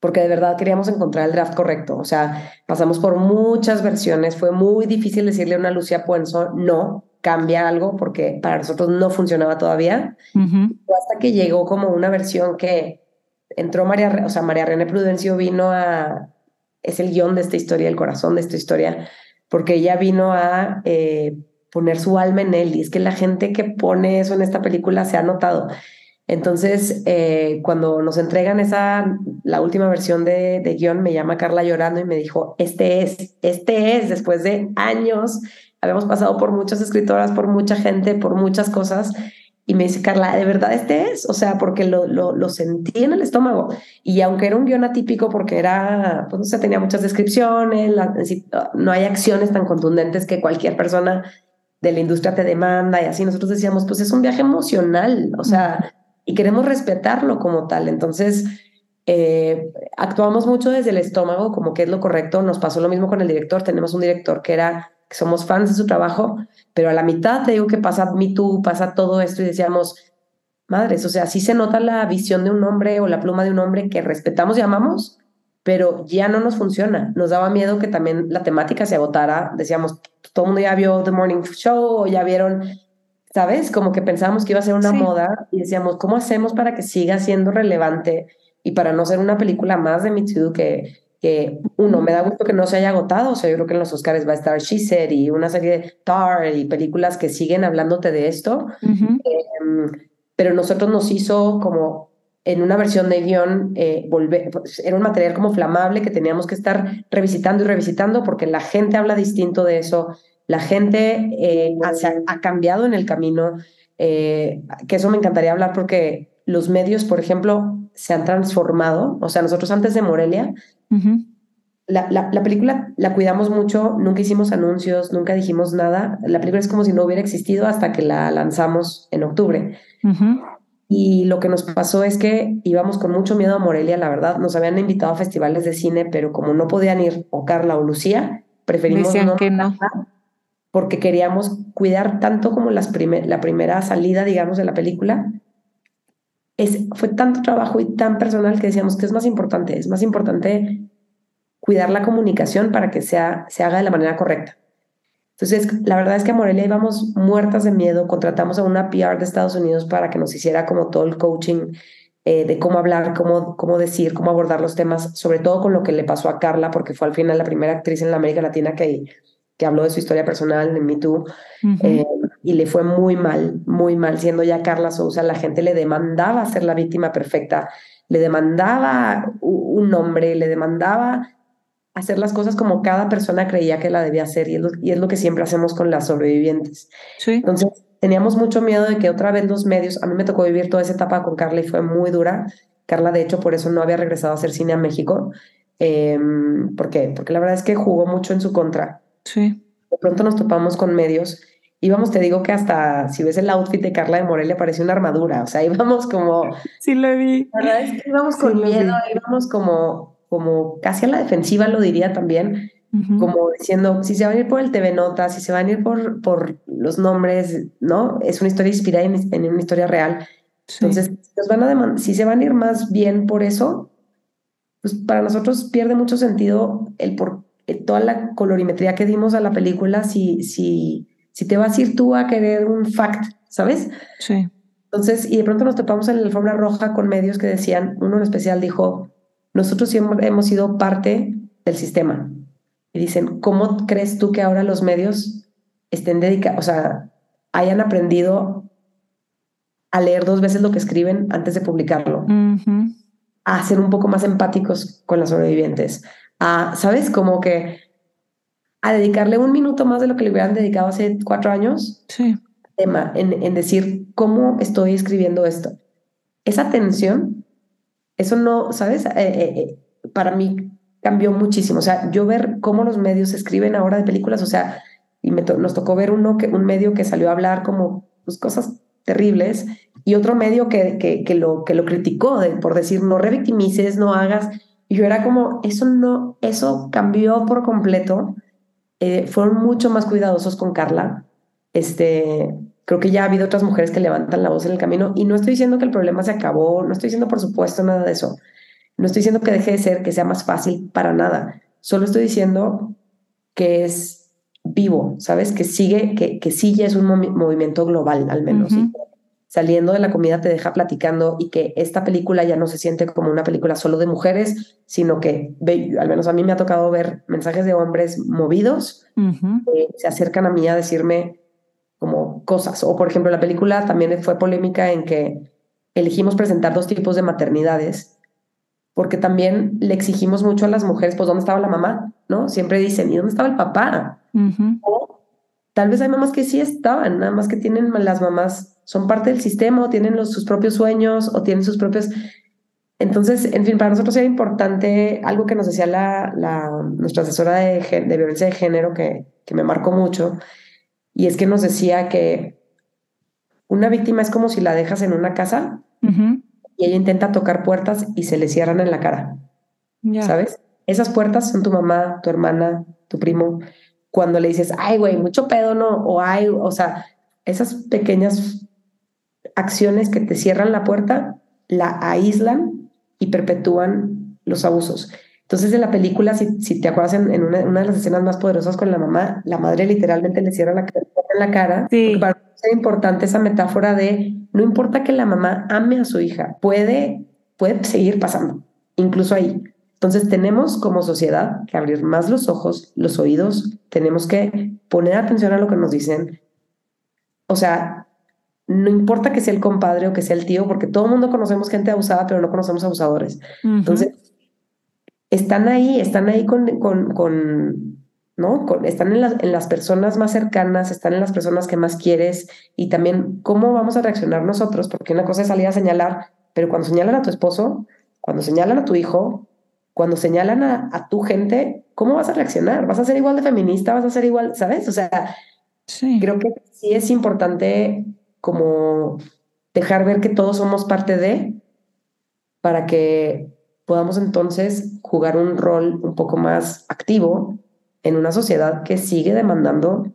porque de verdad queríamos encontrar el draft correcto. O sea, pasamos por muchas versiones. Fue muy difícil decirle a una Lucía Puenzo, no, cambia algo porque para nosotros no funcionaba todavía. Hasta que llegó como una versión que entró María, o sea, María René Prudencio vino a, es el guion de esta historia, el corazón de esta historia, porque ella vino a eh, poner su alma en él y es que la gente que pone eso en esta película se ha notado. Entonces, eh, cuando nos entregan esa, la última versión de, de guion, me llama Carla llorando y me dijo, este es, este es, después de años, habíamos pasado por muchas escritoras, por mucha gente, por muchas cosas, y me dice, Carla, ¿de verdad este es? O sea, porque lo, lo, lo, sentí en el estómago. Y aunque era un guion atípico, porque era, pues no sé, tenía muchas descripciones, no hay acciones tan contundentes que cualquier persona de la industria te demanda y así, nosotros decíamos, pues es un viaje emocional, o sea, y queremos respetarlo como tal. Entonces, eh, actuamos mucho desde el estómago, como que es lo correcto. Nos pasó lo mismo con el director. Tenemos un director que era que somos fans de su trabajo, pero a la mitad te digo que pasa Me Too, pasa todo esto y decíamos, madres, o sea, sí se nota la visión de un hombre o la pluma de un hombre que respetamos y amamos, pero ya no nos funciona. Nos daba miedo que también la temática se agotara. Decíamos, todo el mundo ya vio The Morning Show o ya vieron, ¿sabes? Como que pensábamos que iba a ser una moda y decíamos, ¿cómo hacemos para que siga siendo relevante y para no ser una película más de Me Too que que uno, me da gusto que no se haya agotado, o sea, yo creo que en los Oscars va a estar She Said y una serie de Tar y películas que siguen hablándote de esto, em, pero nosotros nos hizo como en una versión de guion, eh, pues, era un material como flamable que teníamos que estar revisitando y revisitando porque la gente habla distinto de eso, la gente eh, ha, cambiado en el camino, eh, que eso me encantaría hablar porque los medios, por ejemplo, se han transformado, o sea, nosotros antes de Morelia, la, la, película la cuidamos mucho, nunca hicimos anuncios, nunca dijimos nada, la película es como si no hubiera existido hasta que la lanzamos en octubre. Y lo que nos pasó es que íbamos con mucho miedo a Morelia, la verdad. Nos habían invitado a festivales de cine, pero como no podían ir o Carla o Lucía, preferimos no, que no. porque queríamos cuidar tanto como las la primera salida, digamos, de la película. Es, fue tanto trabajo y tan personal que decíamos que es más importante, es más importante cuidar la comunicación para que sea, se haga de la manera correcta. Entonces, la verdad es que a Morelia íbamos muertas de miedo, contratamos a una PR de Estados Unidos para que nos hiciera como todo el coaching eh, de cómo hablar, cómo, cómo decir, cómo abordar los temas, sobre todo con lo que le pasó a Carla, porque fue al final la primera actriz en la América Latina que, que habló de su historia personal en Me Too, eh, y le fue muy mal, muy mal, siendo ya Carla Sousa, la gente le demandaba ser la víctima perfecta, le demandaba un nombre, le demandaba hacer las cosas como cada persona creía que la debía hacer y es lo, y es lo que siempre hacemos con las sobrevivientes. Sí. Entonces, teníamos mucho miedo de que otra vez los medios, a mí me tocó vivir toda esa etapa con Carla y fue muy dura. Carla, de hecho, por eso no había regresado a hacer cine a México. Eh, ¿Por qué? Porque la verdad es que jugó mucho en su contra. Sí. De pronto nos topamos con medios. Íbamos, te digo que hasta si ves el outfit de Carla de Morelia parecía una armadura. O sea, íbamos como. [laughs] Sí, lo vi. La verdad es que íbamos con miedo, íbamos como como casi a la defensiva, lo diría también, como diciendo, si se van a ir por el TV Notas, si se van a ir por, por los nombres, ¿no? Es una historia inspirada en, una historia real. Entonces, nos van a si se van a ir más bien por eso, pues para nosotros pierde mucho sentido el por toda la colorimetría que dimos a la película si, si, si te vas a ir tú a querer un fact, ¿sabes? Sí. Entonces, y de pronto nos topamos en la alfombra roja con medios que decían, uno en especial dijo, nosotros siempre hemos sido parte del sistema. Y dicen, ¿cómo crees tú que ahora los medios estén dedicados, o sea, hayan aprendido a leer dos veces lo que escriben antes de publicarlo? A ser un poco más empáticos con las sobrevivientes. A, ¿sabes? Como que a dedicarle un minuto más de lo que le hubieran dedicado hace cuatro años. Sí. Tema, en, en decir, ¿cómo estoy escribiendo esto? Esa tensión eso no, ¿sabes? Eh, eh, eh, para mí cambió muchísimo. O sea, yo ver cómo los medios escriben ahora de películas, o sea, y nos tocó ver uno que, un medio que salió a hablar como pues, cosas terribles y otro medio que, que, que, lo, que lo criticó por decir no revictimices, no hagas. Y yo era como, eso no, eso cambió por completo. Fueron mucho más cuidadosos con Carla. Este, Creo que ya ha habido otras mujeres que levantan la voz en el camino y no estoy diciendo que el problema se acabó, no estoy diciendo por supuesto nada de eso. No estoy diciendo que deje de ser, que sea más fácil para nada. Solo estoy diciendo que es vivo, ¿sabes? Que sigue, que, que sí ya es un movimiento global, al menos. Saliendo de la comida te deja platicando y que esta película ya no se siente como una película solo de mujeres, sino que, al menos a mí me ha tocado ver mensajes de hombres movidos que se acercan a mí a decirme, como cosas. O por ejemplo, la película también fue polémica en que elegimos presentar dos tipos de maternidades, porque también le exigimos mucho a las mujeres, pues, ¿dónde estaba la mamá? ¿No? Siempre dicen, ¿y dónde estaba el papá? O tal vez hay mamás que sí estaban, nada más que tienen las mamás, son parte del sistema, o tienen los, sus propios sueños, o tienen sus propios... Entonces, en fin, para nosotros era importante algo que nos decía la, la nuestra asesora de, de violencia de género, que, que me marcó mucho, y es que nos decía que una víctima es como si la dejas en una casa y ella intenta tocar puertas y se le cierran en la cara. ¿Sabes? Esas puertas son tu mamá, tu hermana, tu primo. Cuando le dices, ay, güey, mucho pedo, no, o ay, o sea, esas pequeñas acciones que te cierran la puerta, la aíslan y perpetúan los abusos. Entonces, en la película, si, si te acuerdas, en, una, de las escenas más poderosas con la mamá, la madre literalmente le cierra la en la cara. Sí. Para es importante esa metáfora de no importa que la mamá ame a su hija, puede, puede seguir pasando, incluso ahí. Entonces, tenemos como sociedad que abrir más los ojos, los oídos, tenemos que poner atención a lo que nos dicen. O sea, no importa que sea el compadre o que sea el tío, porque todo el mundo conocemos gente abusada, pero no conocemos abusadores. Entonces, están ahí, están ahí con, con, con ¿no? Con, están en, en, las personas más cercanas, están en las personas que más quieres y también cómo vamos a reaccionar nosotros, porque una cosa es salir a señalar, pero cuando señalan a tu esposo, cuando señalan a tu hijo, cuando señalan a, a tu gente, ¿cómo vas a reaccionar? ¿Vas a ser igual de feminista? ¿Vas a ser igual, sabes? O sea, sí. creo que sí es importante como dejar ver que todos somos parte de, para que podamos entonces jugar un rol un poco más activo en una sociedad que sigue demandando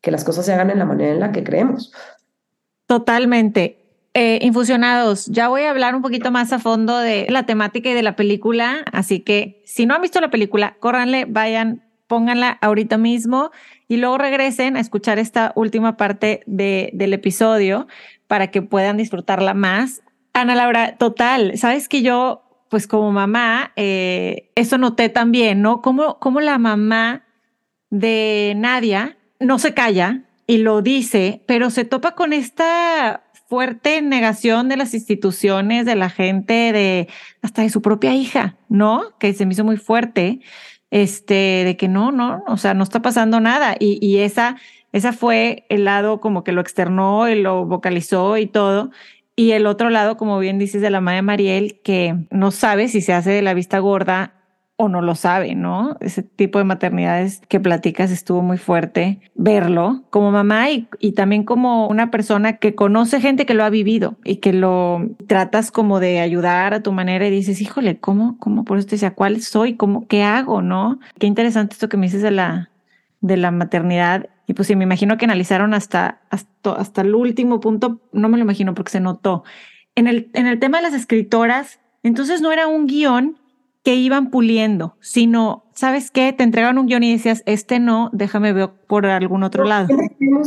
que las cosas se hagan en la manera en la que creemos. Totalmente. Eh, infusionados, ya voy a hablar un poquito más a fondo de la temática y de la película, así que si no han visto la película, córranle, vayan, pónganla ahorita mismo y luego regresen a escuchar esta última parte de, del episodio para que puedan disfrutarla más. Ana Laura, total, sabes que yo pues como mamá, eh, eso noté también, ¿no? Como, como la mamá de Nadia no se calla y lo dice, pero se topa con esta fuerte negación de las instituciones, de la gente, de hasta de su propia hija, ¿no? Que se me hizo muy fuerte, este, de que no, no, o sea, no está pasando nada. Y, y esa, esa fue el lado como que lo externó y lo vocalizó y todo. Y el otro lado, como bien dices, de la madre Mariel, que no sabe si se hace de la vista gorda o no lo sabe, ¿no? Ese tipo de maternidades que platicas estuvo muy fuerte verlo como mamá y, y, también como una persona que conoce gente que lo ha vivido y que lo tratas como de ayudar a tu manera y dices, híjole, ¿cómo, cómo por eso te decía, cuál soy? ¿Cómo, qué hago? ¿No? Qué interesante esto que me dices de la, de la maternidad y pues sí, me imagino que analizaron hasta, hasta, hasta el último punto, no me lo imagino porque se notó. En el, en el tema de las escritoras, entonces no era un guion que iban puliendo, sino, ¿sabes qué? Te entregaban un guion y decías, este no, déjame ver por algún otro lado.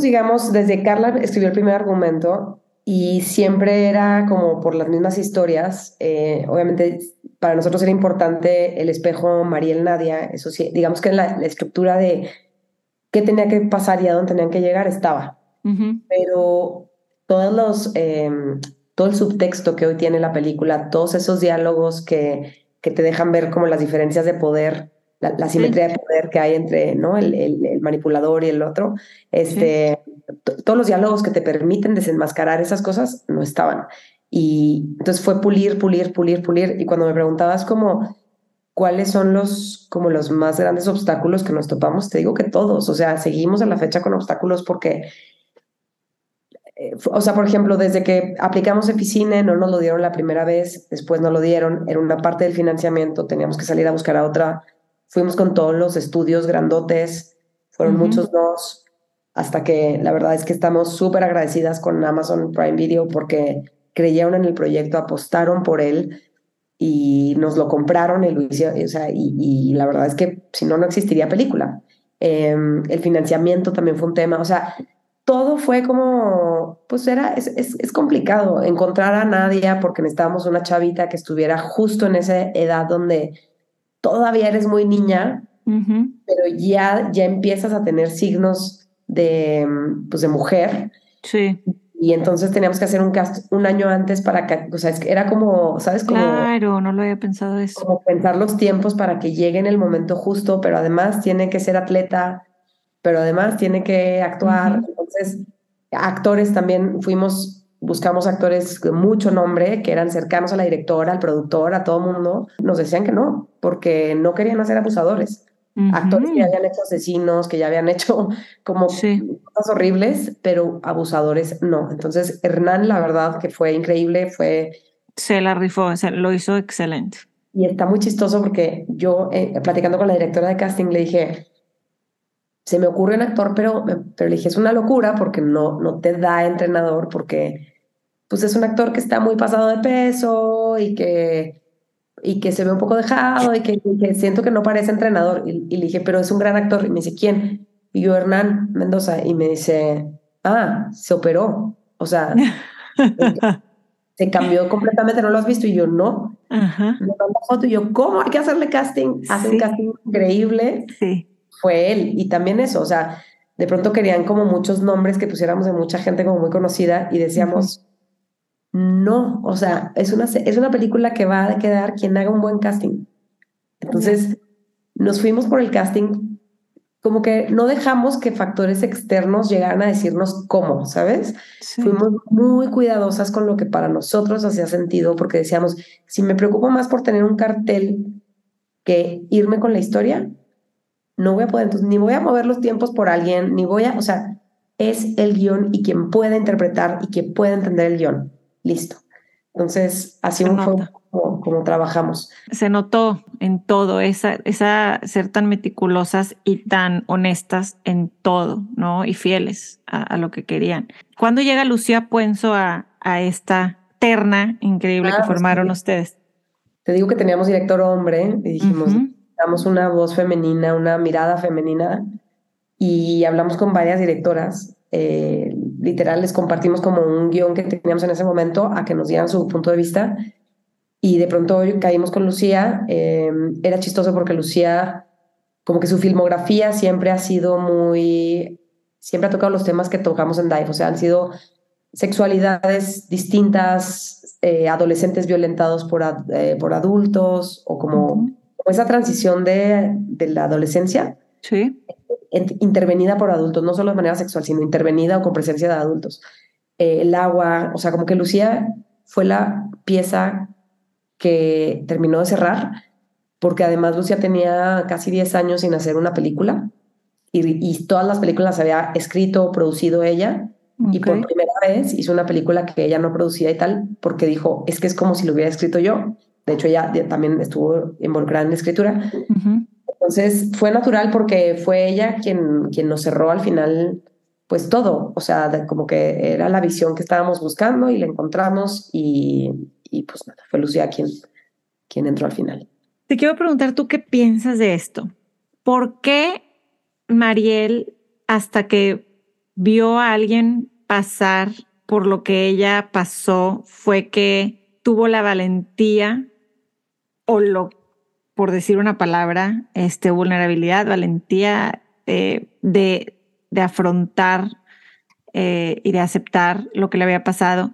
digamos, desde Carla escribió el primer argumento y siempre era como por las mismas historias. Eh, obviamente para nosotros era importante el espejo Mariel Nadia, eso sí, digamos que la, la estructura de qué tenía que pasar y a dónde tenían que llegar estaba. Pero todos los, em, todo el subtexto que hoy tiene la película, todos esos diálogos que, que te dejan ver como las diferencias de poder, la, simetría de poder que hay entre ¿no? el, el, manipulador y el otro, este, todos los diálogos que te permiten desenmascarar esas cosas no estaban. Y entonces fue pulir, pulir, pulir, pulir. Y cuando me preguntabas como ¿Cuáles son los, como los más grandes obstáculos que nos topamos? Te digo que todos, o sea, seguimos a la fecha con obstáculos porque, eh, o sea, por ejemplo, desde que aplicamos Eficine, no nos lo dieron la primera vez, después no lo dieron, era una parte del financiamiento, teníamos que salir a buscar a otra, fuimos con todos los estudios grandotes, fueron muchos dos, hasta que la verdad es que estamos súper agradecidas con Amazon Prime Video porque creyeron en el proyecto, apostaron por él y nos lo compraron y, o sea, y, la verdad es que si no, no existiría película. Em, el financiamiento también fue un tema, o sea, todo fue como, pues era, es, es, complicado encontrar a Nadia porque necesitábamos una chavita que estuviera justo en esa edad donde todavía eres muy niña, pero ya, ya empiezas a tener signos de, pues de mujer. Sí. Y entonces teníamos que hacer un cast un año antes para que, o sea, era como, ¿sabes? Como, claro, no lo había pensado eso. Como pensar los tiempos para que llegue en el momento justo, pero además tiene que ser atleta, pero además tiene que actuar. Entonces, actores también fuimos, buscamos actores de mucho nombre, que eran cercanos a la directora, al productor, a todo mundo. Nos decían que no, porque no querían hacer abusadores actores que ya habían hecho asesinos, que ya habían hecho como cosas horribles, pero abusadores no. Entonces, Hernán, la verdad que fue increíble, fue... Se la rifó, se lo hizo excelente. Y está muy chistoso porque yo, eh, platicando con la directora de casting, le dije, se me ocurre un actor, pero, pero le dije, es una locura porque no, no te da entrenador, porque pues es un actor que está muy pasado de peso y que y que se ve un poco dejado y que, siento que no parece entrenador. Y, le dije, pero es un gran actor. Y me dice, ¿quién? Y yo, Hernán Mendoza. Y me dice, ah, se operó. O sea, [laughs] se cambió completamente, ¿no lo has visto? Y yo, no. Ajá. Me foto y yo, ¿cómo? Hay que hacerle casting. Hace un casting increíble. Sí. Fue él. Y también eso, o sea, de pronto querían como muchos nombres que pusiéramos de mucha gente como muy conocida y decíamos, no, o sea, es una, es una película que va a quedar quien haga un buen casting. Entonces, nos fuimos por el casting, como que no dejamos que factores externos llegaran a decirnos cómo, ¿sabes? Fuimos muy cuidadosas con lo que para nosotros hacía sentido, porque decíamos, si me preocupo más por tener un cartel que irme con la historia, no voy a poder, entonces, ni voy a mover los tiempos por alguien, ni voy a, o sea, es el guion y quien pueda interpretar y quien pueda entender el guion. Listo. Entonces, así fue como, como, trabajamos. Se notó en todo, esa, esa ser tan meticulosas y tan honestas en todo, ¿no? Y fieles a, lo que querían. ¿Cuándo llega Lucía Puenzo a, a esta terna increíble que formaron ustedes? Te digo que teníamos director hombre y dijimos, damos una voz femenina, una mirada femenina y hablamos con varias directoras. Eh, literal, les compartimos como un guion que teníamos en ese momento a que nos dieran su punto de vista. Y de pronto hoy caímos con Lucía. Em, era chistoso porque Lucía, como que su filmografía siempre ha sido muy, siempre ha tocado los temas que tocamos en Dive. O sea, han sido sexualidades distintas, eh, adolescentes violentados por, eh, por adultos o como esa transición de, de la adolescencia. Sí. Intervenida por adultos, no solo de manera sexual, sino intervenida o con presencia de adultos. Eh, el agua, o sea, como que Lucía fue la pieza que terminó de cerrar, porque además Lucía tenía casi 10 años sin hacer una película y, y todas las películas había escrito, producido ella. Y por primera vez hizo una película que ella no producía y tal, porque dijo, es que es como si lo hubiera escrito yo. De hecho, ella también estuvo involucrada en la escritura. Entonces, fue natural porque fue ella quien, quien nos cerró al final, pues todo. O sea, como que era la visión que estábamos buscando y la encontramos y, y pues nada, fue Lucía quien, quien entró al final. Te quiero preguntar tú qué piensas de esto. ¿Por qué Mariel, hasta que vio a alguien pasar por lo que ella pasó, fue que tuvo la valentía o lo, por decir una palabra, este, vulnerabilidad, valentía eh, de, de, afrontar eh, y de aceptar lo que le había pasado.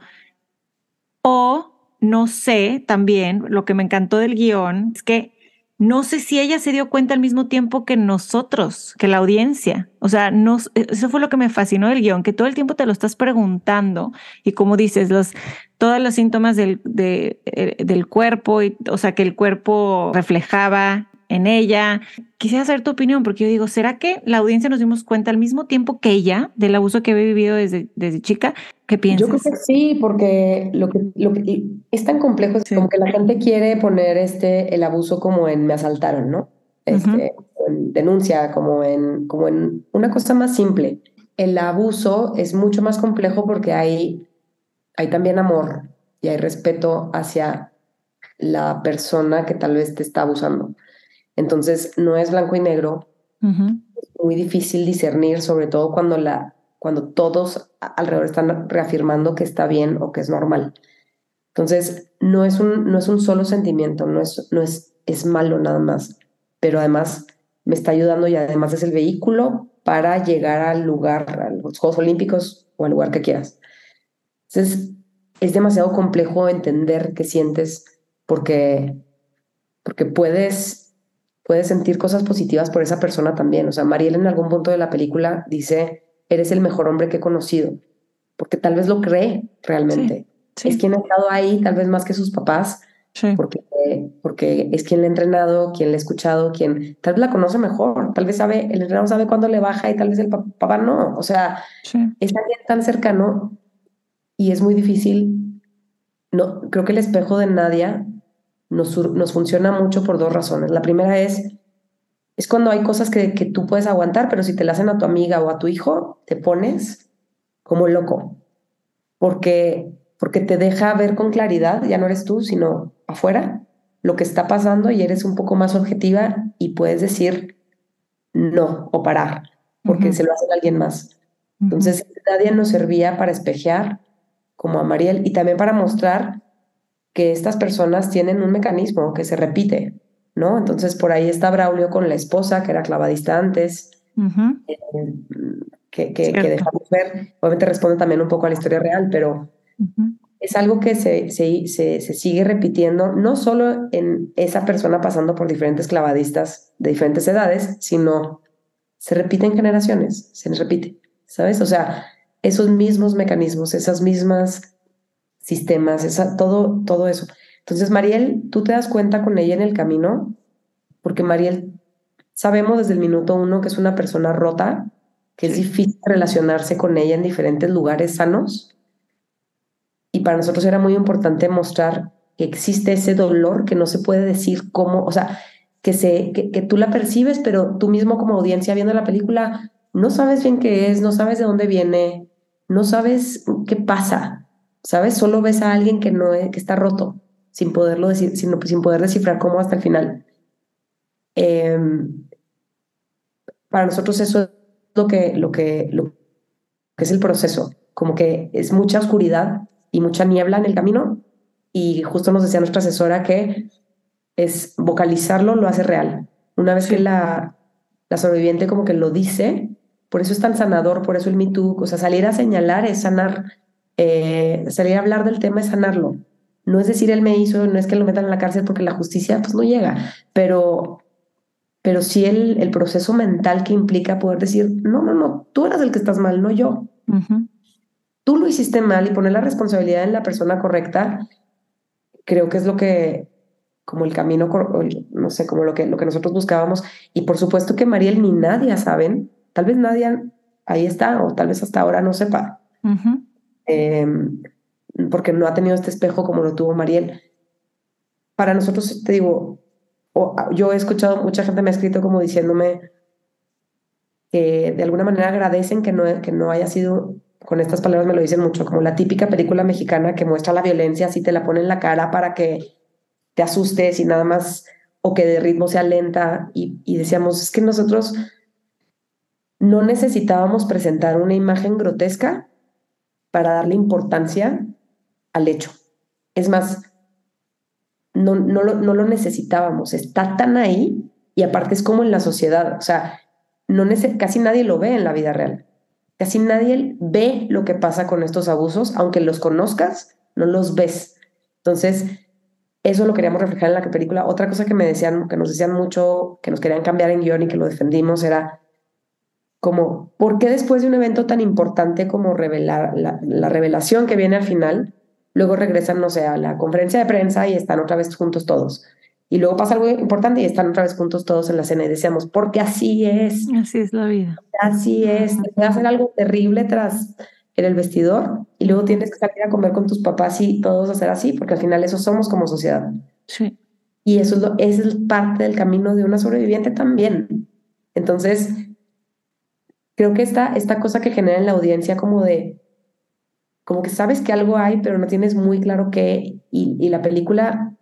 O no sé, también lo que me encantó del guion es que no sé si ella se dio cuenta al mismo tiempo que nosotros, que la audiencia. O sea, eso fue lo que me fascinó del guion, que todo el tiempo te lo estás preguntando y como dices, los, todos los síntomas del, eh, del cuerpo, y, o sea, que el cuerpo reflejaba en ella. Quisiera saber tu opinión, porque yo digo, ¿será que la audiencia nos dimos cuenta al mismo tiempo que ella del abuso que había vivido desde, desde chica? ¿Qué piensas? Yo creo que sí, porque lo que, lo que es tan complejo, es como que la gente quiere poner este, el abuso como en me asaltaron, ¿no? Este, en denuncia, como en, como en una cosa más simple. El abuso es mucho más complejo porque hay, hay también amor y hay respeto hacia la persona que tal vez te está abusando. Entonces, no es blanco y negro. Es muy difícil discernir, sobre todo cuando, la, cuando todos alrededor están reafirmando que está bien o que es normal. Entonces, no es un, no es un solo sentimiento, no es, no es, es malo nada más, pero además me está ayudando y además es el vehículo para llegar al lugar, a los Juegos Olímpicos o al lugar que quieras. Entonces, es demasiado complejo entender qué sientes porque, porque puedes puedes sentir cosas positivas por esa persona también. O sea, Mariel en algún punto de la película dice, eres el mejor hombre que he conocido, porque tal vez lo cree realmente. Es quien ha estado ahí, tal vez más que sus papás, porque, porque es quien le ha entrenado, quien le ha escuchado, quien tal vez la conoce mejor, tal vez sabe, el entrenador sabe cuándo le baja y tal vez el papá no. O sea, es alguien tan cercano y es muy difícil. No, creo que el espejo de Nadia nos, funciona mucho por dos razones. La primera es, es cuando hay cosas que, que tú puedes aguantar, pero si te la hacen a tu amiga o a tu hijo, te pones como loco, porque, porque te deja ver con claridad, ya no eres tú, sino afuera, lo que está pasando y eres un poco más objetiva y puedes decir no o parar, porque se lo hace alguien más. Entonces, nadie nos servía para espejear como a Mariel y también para mostrar que estas personas tienen un mecanismo que se repite, ¿no? Entonces por ahí está Braulio con la esposa, que era clavadista antes. Eh, que, que, dejamos ver. Obviamente responde también un poco a la historia real, pero es algo que se, se, se, se, sigue repitiendo, no solo en esa persona pasando por diferentes clavadistas de diferentes edades, sino se repite en generaciones, se repite, ¿sabes? O sea, esos mismos mecanismos, esas mismas sistemas, esa, todo, todo eso. Entonces, Mariel, tú te das cuenta con ella en el camino, porque Mariel, sabemos desde el minuto uno que es una persona rota, que es difícil relacionarse con ella en diferentes lugares sanos. Y para nosotros era muy importante mostrar que existe ese dolor que no se puede decir cómo, o sea, que, se, que, que tú la percibes, pero tú mismo como audiencia viendo la película no sabes bien qué es, no sabes de dónde viene, no sabes qué pasa, ¿sabes? Solo ves a alguien que, no que está roto, sin poderlo decir, sin, sin poder descifrar cómo hasta el final. Em, para nosotros eso es lo que, lo, que, lo que es el proceso, como que es mucha oscuridad y mucha niebla en el camino y justo nos decía nuestra asesora que es vocalizarlo lo hace real. Una vez que la, la sobreviviente como que lo dice, por eso es tan sanador, por eso el Me Too, o sea, salir a señalar es sanar, eh, salir a hablar del tema es sanarlo. No es decir, él me hizo, no es que lo metan en la cárcel porque la justicia pues no llega, pero, pero sí el, el proceso mental que implica poder decir, no, no, no, tú eras el que estás mal, no yo. Tú lo hiciste mal y poner la responsabilidad en la persona correcta, creo que es lo que, como el camino, no sé, como lo que, lo que nosotros buscábamos. Y por supuesto que Mariel ni nadie saben Tal vez nadie ahí está o tal vez hasta ahora no sepa. Em, porque no ha tenido este espejo como lo tuvo Mariel. Para nosotros, te digo, yo he escuchado, mucha gente me ha escrito como diciéndome que de alguna manera agradecen que no, que no haya sido, con estas palabras me lo dicen mucho, como la típica película mexicana que muestra la violencia, así te la pone en la cara para que te asustes y nada más, o que de ritmo sea lenta. Y, y decíamos, es que nosotros no necesitábamos presentar una imagen grotesca para darle importancia al hecho. Es más, no, no, lo, necesitábamos, está tan ahí y aparte es como en la sociedad, o sea, no casi nadie lo ve en la vida real. Casi nadie ve lo que pasa con estos abusos, aunque los conozcas, no los ves. Entonces, eso lo queríamos reflejar en la película. Otra cosa que me decían, que nos decían mucho, que nos querían cambiar en guion y que lo defendimos, era como, ¿por qué después de un evento tan importante como revelar la, revelación que viene al final, luego regresan, no sé, a la conferencia de prensa y están otra vez juntos todos? Y luego pasa algo importante y están otra vez juntos todos en la cena y decíamos, porque así es. Así es la vida. Así es. Te puede hacer algo terrible tras en el vestidor y luego tienes que salir a comer con tus papás y todos hacer así, porque al final eso somos como sociedad. Sí. Y eso es, lo, es parte del camino de una sobreviviente también. Entonces, creo que esta, esta cosa que genera en la audiencia como de, como que sabes que algo hay, pero no tienes muy claro qué, y, y la película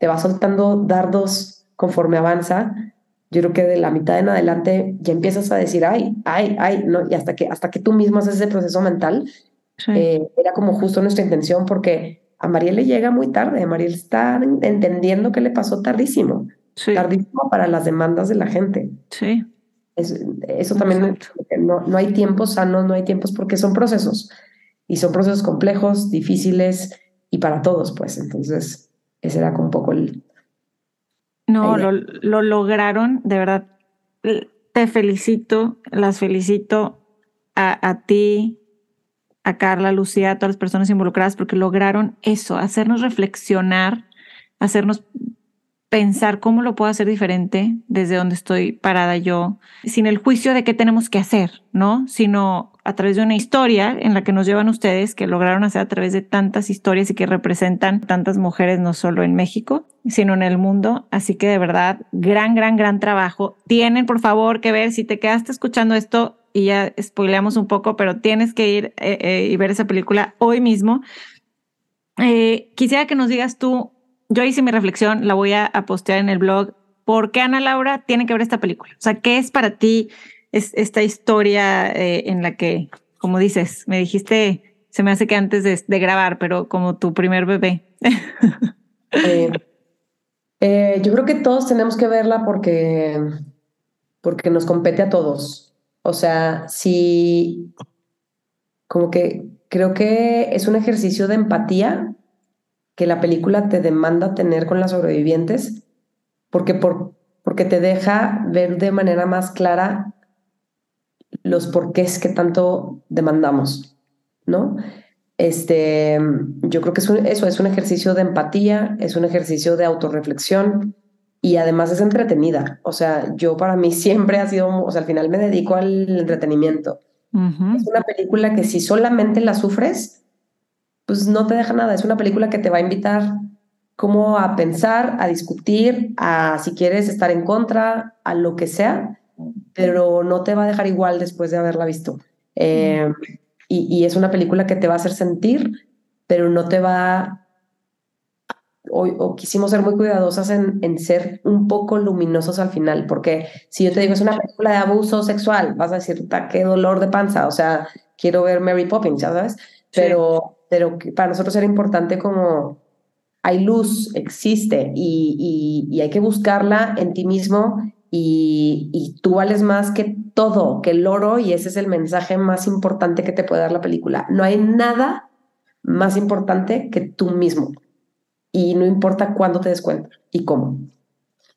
te va soltando dardos conforme avanza. Yo creo que de la mitad en adelante ya empiezas a decir, ay, ay, ay, no, y hasta que, hasta que tú mismo haces ese proceso mental, eh, era como justo nuestra intención, porque a Mariel le llega muy tarde, Mariel está entendiendo que le pasó tardísimo, tardísimo para las demandas de la gente. Sí eso también, no, no hay tiempos sanos, no hay tiempos porque son procesos y son procesos complejos, difíciles y para todos, pues. Entonces, ese era un poco el... No, lo, lo lograron, de verdad. Te felicito, las felicito a, a ti, a Carla, a Lucía, a todas las personas involucradas, porque lograron eso, hacernos reflexionar, hacernos pensar cómo lo puedo hacer diferente desde donde estoy parada yo, sin el juicio de qué tenemos que hacer, ¿no? Sino a través de una historia en la que nos llevan ustedes, que lograron hacer a través de tantas historias y que representan tantas mujeres, no solo en México, sino en el mundo. Así que de verdad, gran, gran, gran trabajo. Tienen, por favor, que ver si te quedaste escuchando esto y ya spoileamos un poco, pero tienes que ir eh, eh, y ver esa película hoy mismo. Eh, quisiera que nos digas tú yo hice mi reflexión, la voy a, postear en el blog. ¿Por qué Ana Laura tiene que ver esta película? O sea, ¿qué es para ti esta historia eh, en la que, como dices, me dijiste, se me hace que antes de, grabar, pero como tu primer bebé? Eh, eh, yo creo que todos tenemos que verla porque, porque nos compete a todos. O sea, sí, como que creo que es un ejercicio de empatía que la película te demanda tener con las sobrevivientes, porque, por, porque te deja ver de manera más clara los porqués que tanto demandamos, ¿no? Este, yo creo que es eso es un ejercicio de empatía, es un ejercicio de autorreflexión y además es entretenida. O sea, yo para mí [laughs] siempre ha sido, o sea, al final me dedico al entretenimiento. Es una película que si solamente la sufres, pues no te deja nada. Es una película que te va a invitar como a pensar, a discutir, a si quieres estar en contra, a lo que sea, pero no te va a dejar igual después de haberla visto. Eh, y, es una película que te va a hacer sentir, pero no te va... O, quisimos ser muy cuidadosas en, en, ser un poco luminosos al final, porque si yo te digo es una película de abuso sexual, vas a decir, qué dolor de panza, o sea, quiero ver Mary Poppins, ya sabes, pero, pero para nosotros era importante como hay luz, existe y, y, y hay que buscarla en ti mismo y, tú vales más que todo, que el oro, y ese es el mensaje más importante que te puede dar la película. No hay nada más importante que tú mismo. Y no importa cuándo te des cuenta y cómo.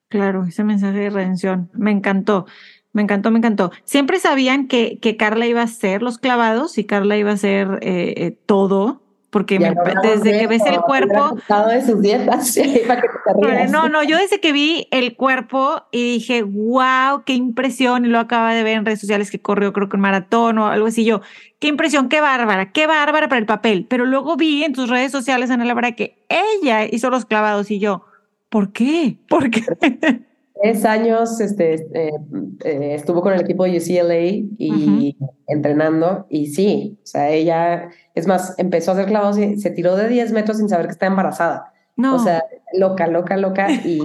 Claro, ese mensaje de redención. Me encantó, me encantó, me encantó. Siempre sabían que, que Carla iba a ser los clavados y Carla iba a ser eh, eh, todo porque desde que ves el cuerpo... De sus dietas, [laughs] no, no, yo desde que vi el cuerpo y dije, wow, qué impresión, y lo acaba de ver en redes sociales que corrió creo que un maratón o algo así, yo, qué impresión, qué bárbara, qué bárbara para el papel, pero luego vi en tus redes sociales, Ana Laura, que ella hizo los clavados y yo, ¿por qué? ¿Por qué? [laughs] Tres años este, eh, eh, estuvo con el equipo de UCLA y entrenando y sí, o sea, ella, es más, empezó a hacer clavados y se tiró de 10 metros sin saber que estaba embarazada. No. O sea, loca, loca, loca y,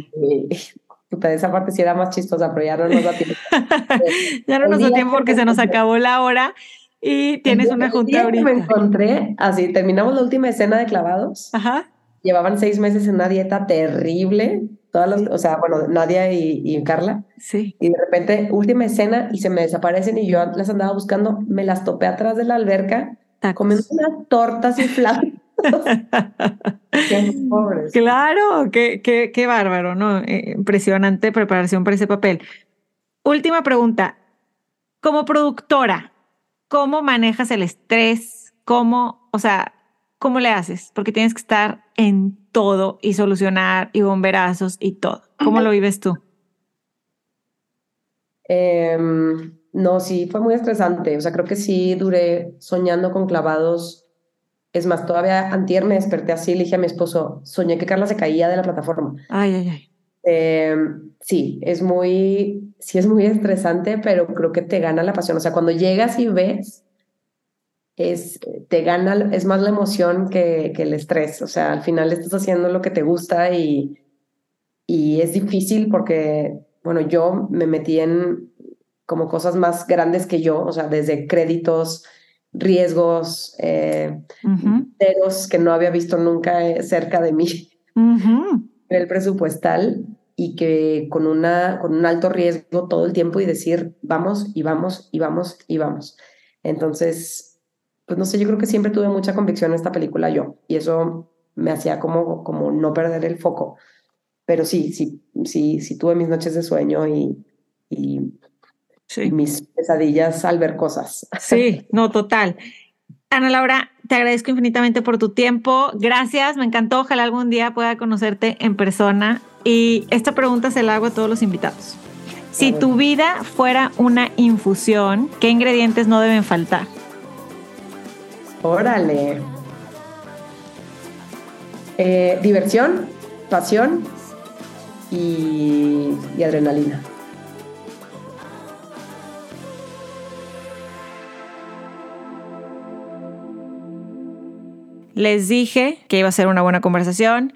esa parte sí era más chistosa, pero ya no nos da tiempo. [laughs] ya no nos da tiempo porque se nos acabó la hora y tienes una junta ahorita. me encontré, así, terminamos la última escena de clavados. Ajá. Llevaban seis meses en una dieta terrible todas las, o sea, bueno, Nadia y, Carla. Sí. Y de repente, última escena, y se me desaparecen y yo las andaba buscando, me las topé atrás de la alberca, comiendo unas tortas y flautas. [laughs] qué pobres. Claro, qué, qué, qué bárbaro, ¿no? Eh, impresionante preparación para ese papel. Última pregunta. Como productora, ¿cómo manejas el estrés? ¿Cómo, o sea, cómo le haces? Porque tienes que estar en todo y solucionar y bomberazos y todo. ¿Cómo lo vives tú? Em, no, sí, fue muy estresante. O sea, creo que sí duré soñando con clavados. Es más, todavía antier me desperté así, le dije a mi esposo, soñé que Carla se caía de la plataforma. Ay, ay, ay. Em, sí, es muy, sí es muy estresante, pero creo que te gana la pasión. O sea, cuando llegas y ves es, te gana, es más la emoción que, que, el estrés. O sea, al final estás haciendo lo que te gusta y, y es difícil porque, bueno, yo me metí en como cosas más grandes que yo, o sea, desde créditos, riesgos, eh, que no había visto nunca eh, cerca de mí, [laughs] el presupuestal y que con, una, con un alto riesgo todo el tiempo y decir, vamos y vamos y vamos y vamos. Entonces, pues no sé, yo creo que siempre tuve mucha convicción en esta película yo, y eso me hacía como, como no perder el foco. Pero sí, sí, sí, sí tuve mis noches de sueño y, y, mis pesadillas al ver cosas. Sí, [laughs] no, total. Ana Laura, te agradezco infinitamente por tu tiempo. Gracias, me encantó. Ojalá algún día pueda conocerte en persona. Y esta pregunta se la hago a todos los invitados. Si tu vida fuera una infusión, ¿qué ingredientes no deben faltar? Órale. Eh, diversión, pasión y, y adrenalina. Les dije que iba a ser una buena conversación.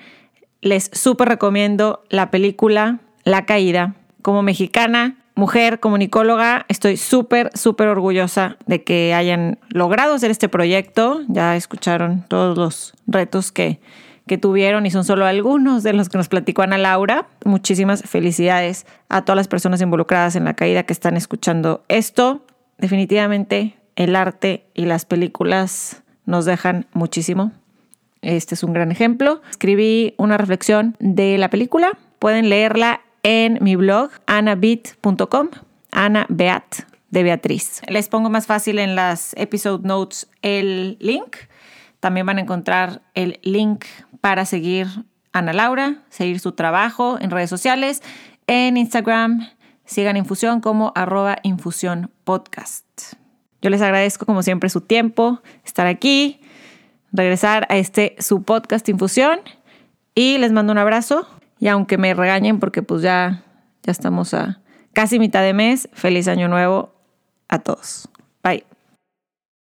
Les súper recomiendo la película La Caída. Como mexicana, mujer comunicóloga, estoy súper, súper orgullosa de que hayan logrado hacer este proyecto. Ya escucharon todos los retos que, que tuvieron y son solo algunos de los que nos platicó Ana Laura. Muchísimas felicidades a todas las personas involucradas en la caída que están escuchando esto. definitivamente el arte y las películas nos dejan muchísimo. Este es un gran ejemplo. Escribí una reflexión de la película. Pueden leerla en mi blog anabit.com, Ana Beat de Beatriz. Les pongo más fácil en las episode notes el link. También van a encontrar el link para seguir Ana Laura, seguir su trabajo en redes sociales, en Instagram. Sigan Infusión como arroba infusión podcast. Yo les agradezco como siempre su tiempo, estar aquí, regresar a este su podcast Infusión y les mando un abrazo y aunque me regañen porque pues ya ya estamos a casi mitad de mes, feliz año nuevo a todos. Bye.